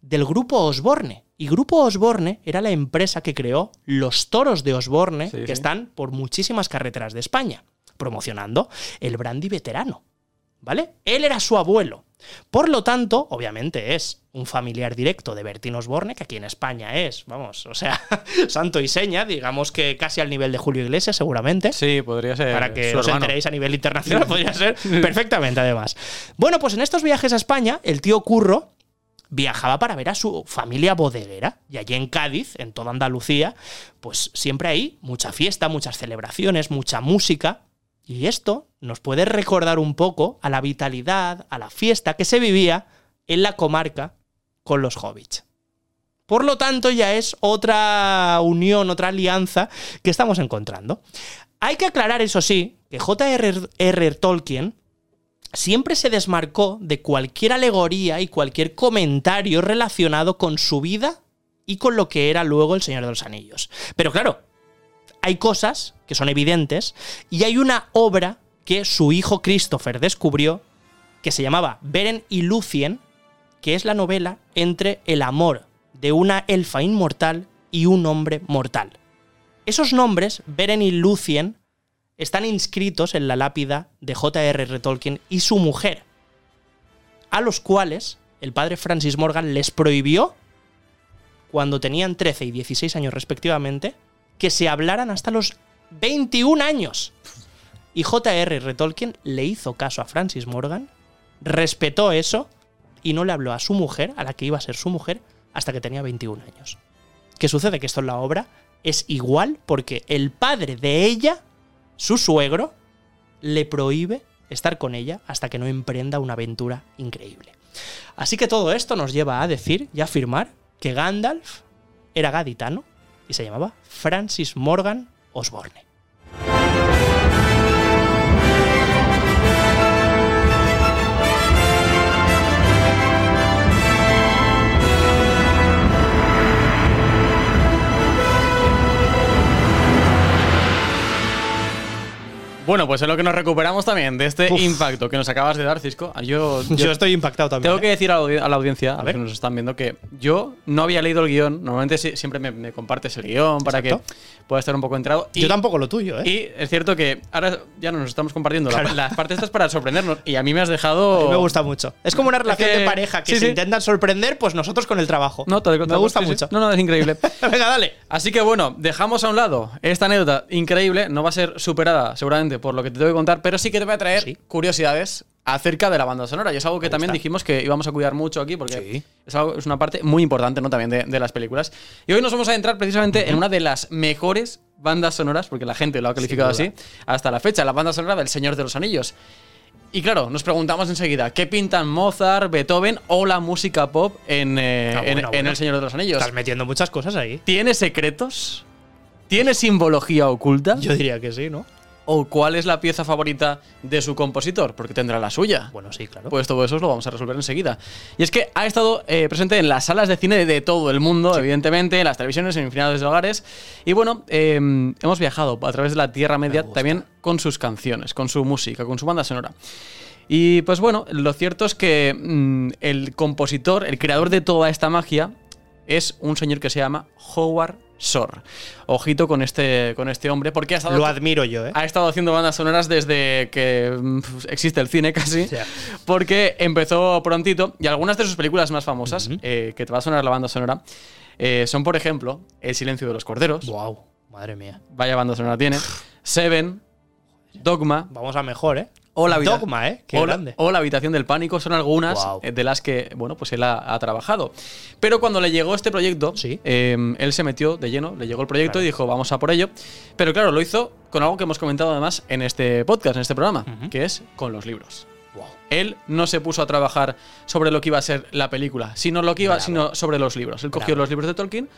del grupo Osborne. Y Grupo Osborne era la empresa que creó los toros de Osborne, que sí. están por muchísimas carreteras de España, promocionando el brandy veterano. ¿Vale? Él era su abuelo. Por lo tanto, obviamente es un familiar directo de Bertín Osborne, que aquí en España es, vamos, o sea, [LAUGHS] santo y seña, digamos que casi al nivel de Julio Iglesias, seguramente. Sí, podría ser. Para que os enteréis a nivel internacional, podría ser [LAUGHS] perfectamente, además. Bueno, pues en estos viajes a España, el tío Curro viajaba para ver a su familia bodeguera. Y allí en Cádiz, en toda Andalucía, pues siempre hay mucha fiesta, muchas celebraciones, mucha música. Y esto nos puede recordar un poco a la vitalidad, a la fiesta que se vivía en la comarca con los hobbits. Por lo tanto, ya es otra unión, otra alianza que estamos encontrando. Hay que aclarar, eso sí, que J.R.R. Tolkien siempre se desmarcó de cualquier alegoría y cualquier comentario relacionado con su vida y con lo que era luego el Señor de los Anillos. Pero claro, hay cosas que son evidentes y hay una obra que su hijo Christopher descubrió que se llamaba Beren y Lucien, que es la novela entre el amor de una elfa inmortal y un hombre mortal. Esos nombres, Beren y Lucien, están inscritos en la lápida de J.R.R. Tolkien y su mujer, a los cuales el padre Francis Morgan les prohibió, cuando tenían 13 y 16 años respectivamente, que se hablaran hasta los 21 años. Y J.R.R. Tolkien le hizo caso a Francis Morgan, respetó eso y no le habló a su mujer, a la que iba a ser su mujer, hasta que tenía 21 años. ¿Qué sucede? Que esto en la obra es igual porque el padre de ella, su suegro, le prohíbe estar con ella hasta que no emprenda una aventura increíble. Así que todo esto nos lleva a decir y afirmar que Gandalf era gaditano y se llamaba Francis Morgan Osborne. Bueno, pues es lo que nos recuperamos también de este impacto que nos acabas de dar, Cisco. [LAUGHS] Yo, Yo eudi- impactado también. Tengo ¿eh? que decir a la, audi- a la audiencia, a, los ver. que nos están viendo, que yo no había leído el guion. Normalmente si- siempre me, me compartes el guion para Exacto. que pueda estar un poco entrado. Yo tampoco lo tuyo, ¿eh? Y es cierto que ahora ya nos estamos compartiendo la- las partes estas para sorprendernos. Y a mí me has dejado. A mí me gusta mucho. Es como una relación que- de pareja que sí, se sí. intentan sorprender, pues nosotros con el trabajo. No, todo el me gusta sí. mucho. No, no, es increíble. [LAUGHS] Venga, dale. Así que bueno, dejamos a un lado esta anécdota increíble. No va a ser superada seguramente por lo que te tengo que contar, pero sí que te voy a traer curiosidades acerca de la banda sonora. Y es algo que también dijimos que íbamos a cuidar mucho aquí porque es, algo- es una parte muy importante ¿no? también de, de las películas. Y hoy nos vamos a entrar precisamente en una de las mejores bandas sonoras, porque la gente lo ha calificado así, hasta la fecha, la banda sonora del Señor de los Anillos. Y claro, nos preguntamos enseguida, ¿qué pintan Mozart, Beethoven o la música pop en, eh, Ah, en- bueno, en bueno. El Señor de los Anillos? Estás metiendo muchas cosas ahí. ¿Tiene secretos? ¿Tiene simbología oculta? Yo diría que sí, ¿no? ¿O cuál es la pieza favorita de su compositor? Porque tendrá la suya. Bueno, sí, claro. Pues todo eso lo vamos a resolver enseguida. Y es que ha estado eh, presente en las salas de cine de todo el mundo, evidentemente, en las televisiones, en infinidades de hogares. Y bueno, eh, hemos viajado a través de la Tierra Media también con sus canciones, con su música, con su banda sonora. Y pues bueno, lo cierto es que mm, el compositor, el creador de toda esta magia, es un señor que se llama Howard Shore. Ojito con este, con este hombre, porque ha estado, Lo admiro yo, ¿eh? ha estado haciendo bandas sonoras desde que mm, existe el cine [LAUGHS] casi. Porque empezó prontito y algunas de sus películas más famosas, eh, que te va a sonar la banda sonora, eh, son por ejemplo El silencio de los corderos. Wow, madre mía. Vaya banda sonora tiene. Seven, Dogma. Vamos a mejor, ¿eh? O la Dogma, ¿eh? Qué o la- grande. o la habitación del pánico son algunas eh, de las que, bueno, pues él ha, ha trabajado. Pero cuando le llegó este proyecto, eh, él se metió de lleno, le llegó el proyecto y dijo, vamos a por ello. Pero claro, lo hizo con algo que hemos comentado además en este podcast, en este programa, que es con los libros. Él no se puso a trabajar sobre lo que iba a ser la película, sino lo que iba, sino sobre los libros. Él cogió Bravo. los libros de Tolkien,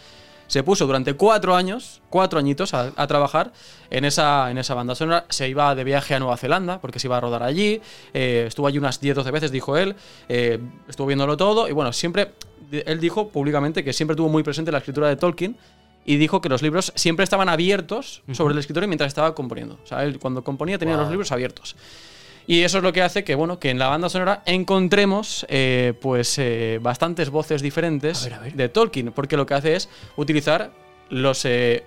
se puso durante cuatro años, cuatro añitos, a, a trabajar en esa, en esa banda sonora. Se iba de viaje a Nueva Zelanda, porque se iba a rodar allí. eh, estuvo allí unas 10-12 veces, dijo él. eh, estuvo viéndolo todo. Y bueno, siempre. Él dijo públicamente que siempre tuvo muy presente la escritura de Tolkien. Y dijo que los libros siempre estaban abiertos sobre el escritorio mientras estaba componiendo. O sea, él cuando componía tenía Wow. los libros abiertos. Y eso es lo que hace que, bueno, que en la banda sonora encontremos eh, pues eh, bastantes voces diferentes de Tolkien, porque lo que hace es utilizar los eh,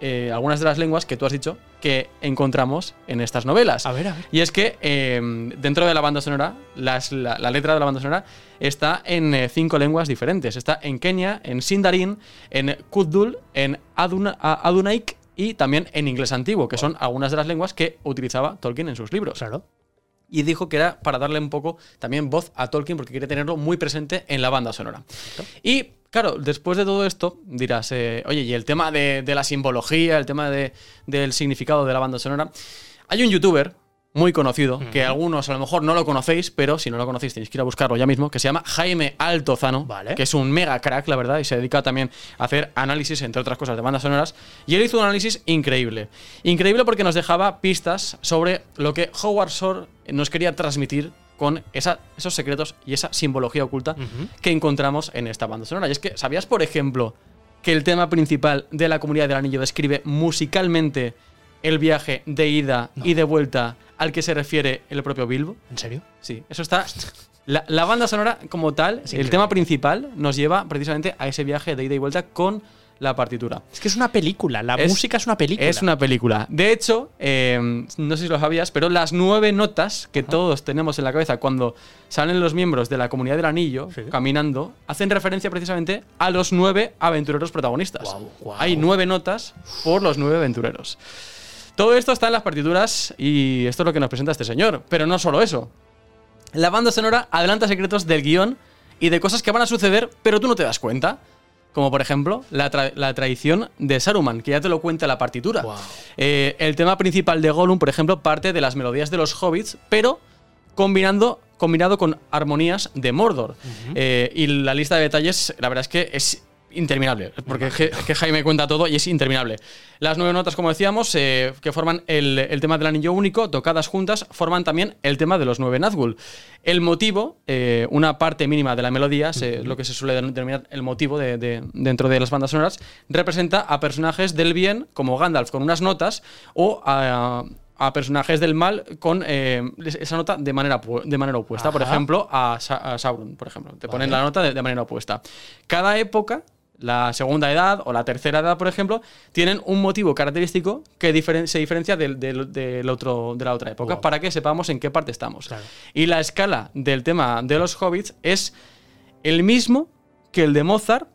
eh, algunas de las lenguas que tú has dicho que encontramos en estas novelas. A ver, a ver. Y es que eh, dentro de la banda sonora, las- la, la letra de la banda sonora está en cinco lenguas diferentes. Está en Kenia, en Sindarin, en Kuddul, en Aduna- Adunaik y también en inglés antiguo, que son algunas de las lenguas que utilizaba Tolkien en sus libros. Claro. Y dijo que era para darle un poco también voz a Tolkien porque quiere tenerlo muy presente en la banda sonora. Y claro, después de todo esto dirás, eh, oye, y el tema de, de la simbología, el tema de- del significado de la banda sonora. Hay un youtuber muy conocido, que algunos a lo mejor no lo conocéis, pero si no lo conocéis tenéis que ir a buscarlo ya mismo, que se llama Jaime Altozano, que es un mega crack, la verdad, y se dedica también a hacer análisis, entre otras cosas, de bandas sonoras. Y él hizo un análisis increíble. Increíble porque nos dejaba pistas sobre lo que Howard Shore nos quería transmitir con esa- esos secretos y esa simbología oculta que encontramos en esta banda sonora. Y es que, ¿sabías, por ejemplo, que el tema principal de la comunidad del anillo describe musicalmente el viaje de ida y de vuelta al que se refiere el propio Bilbo? ¿En serio? Sí, eso está. La, la banda sonora, como tal, el tema principal, nos lleva precisamente a ese viaje de ida y vuelta con la partitura. Es que es una película, la Es- música es una película. Es una película. De hecho, eh, no sé si lo sabías, pero las nueve notas que todos tenemos en la cabeza cuando salen los miembros de la comunidad del anillo caminando, hacen referencia precisamente a los nueve aventureros protagonistas. Hay nueve notas por los nueve aventureros. Todo esto está en las partituras y esto es lo que nos presenta este señor. Pero no solo eso. La banda sonora adelanta secretos del guion y de cosas que van a suceder, pero tú no te das cuenta. Como por ejemplo, la, tra- la traición de Saruman, que ya te lo cuenta la partitura. Eh, el tema principal de Gollum, por ejemplo, parte de las melodías de los hobbits, pero combinando, combinado con armonías de Mordor. Eh, y la lista de detalles, la verdad es que es interminable, porque es que, Jaime cuenta todo y es interminable. Las nueve notas, como decíamos, eh, que forman el, el tema del anillo único, tocadas juntas, forman también el tema de los nueve Nazgûl. El motivo, eh, una parte mínima de la melodía, se- lo que se suele denominar el motivo de- de- dentro de las bandas sonoras, representa a personajes del bien, como Gandalf, con unas notas, o a, a personajes del mal con eh, esa nota de manera, de manera opuesta. Por ejemplo, a, Sa- a Sauron, por ejemplo. Te ponen Vale. la nota de, de manera opuesta. Cada época, la segunda edad o la tercera edad, por ejemplo, tienen un motivo característico que diferen- se diferencia del, del- del otro, de la otra época Wow. para que sepamos en qué parte estamos. Y la escala del tema de los hobbits es el mismo que el de Mozart,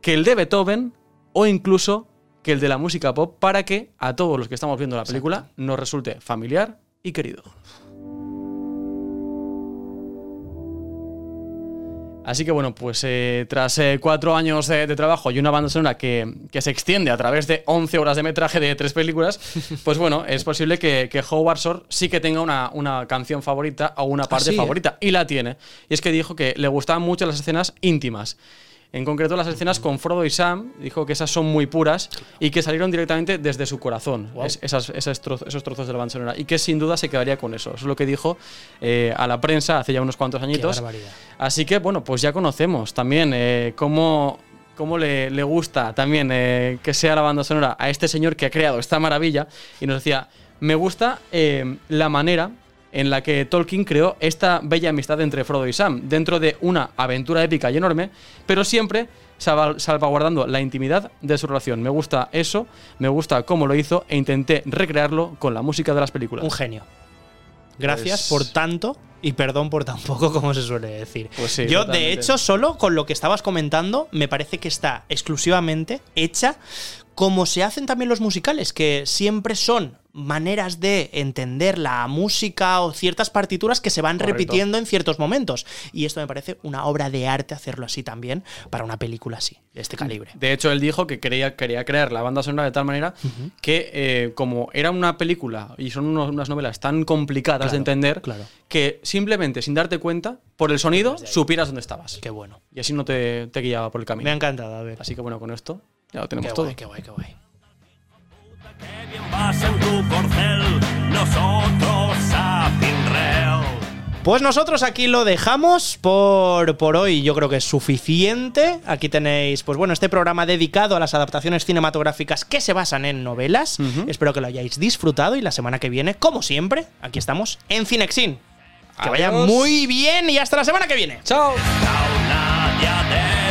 que el de Beethoven o incluso que el de la música pop para que a todos los que estamos viendo la película nos resulte familiar y querido. Así que bueno, pues eh, tras eh, cuatro años de, de trabajo y una banda sonora que, que se extiende a través de 11 horas de metraje de tres películas, [LAUGHS] pues bueno, es posible que, que Howard Shore sí que tenga una, una canción favorita o una parte sí, ¿eh? favorita. Y la tiene. Y es que dijo que le gustaban mucho las escenas íntimas. En concreto, las escenas con Frodo y Sam, dijo que esas son muy puras y que salieron directamente desde su corazón, es- esas- esos trozos de la banda sonora. Y que sin duda se quedaría con eso. Eso es lo que dijo eh, a la prensa hace ya unos cuantos añitos. Así que, bueno, pues ya conocemos también eh, cómo, cómo le, le gusta también eh, que sea la banda sonora a este señor que ha creado esta maravilla. Y nos decía, me gusta la manera en la que Tolkien creó esta bella amistad entre Frodo y Sam, dentro de una aventura épica y enorme, pero siempre salva- salvaguardando la intimidad de su relación. Me gusta eso, me gusta cómo lo hizo e intenté recrearlo con la música de las películas. Un genio. Gracias Pues- por tanto y perdón por tan poco, [LAUGHS] como se suele decir. Pues sí, Yo, de hecho, solo con lo que estabas comentando, me parece que está exclusivamente hecha como se hacen también los musicales, que siempre son maneras de entender la música o ciertas partituras que se van Correcto. repitiendo en ciertos momentos. Y esto me parece una obra de arte hacerlo así también para una película así, de este calibre. De hecho, él dijo que quería, quería crear la banda sonora de tal manera que, eh, como era una película y son unos- unas novelas tan complicadas Claro, de entender, claro. que simplemente sin darte cuenta, por el sonido, supieras dónde estabas. Qué bueno. Y así no te, te guiaba por el camino. Me ha encantado, a ver. Así que bueno, con esto ya lo tenemos Qué todo. guay, qué guay, qué guay. Vas en tu corcel, nosotros a Pinrel. Pues nosotros aquí lo dejamos por, por hoy. Yo creo que es suficiente. Aquí tenéis, pues bueno, este programa dedicado a las adaptaciones cinematográficas que se basan en novelas. Espero que lo hayáis disfrutado y la semana que viene, como siempre, aquí estamos en Cinexin. Que vaya muy bien y hasta la semana que viene. ¡Chao! Chao.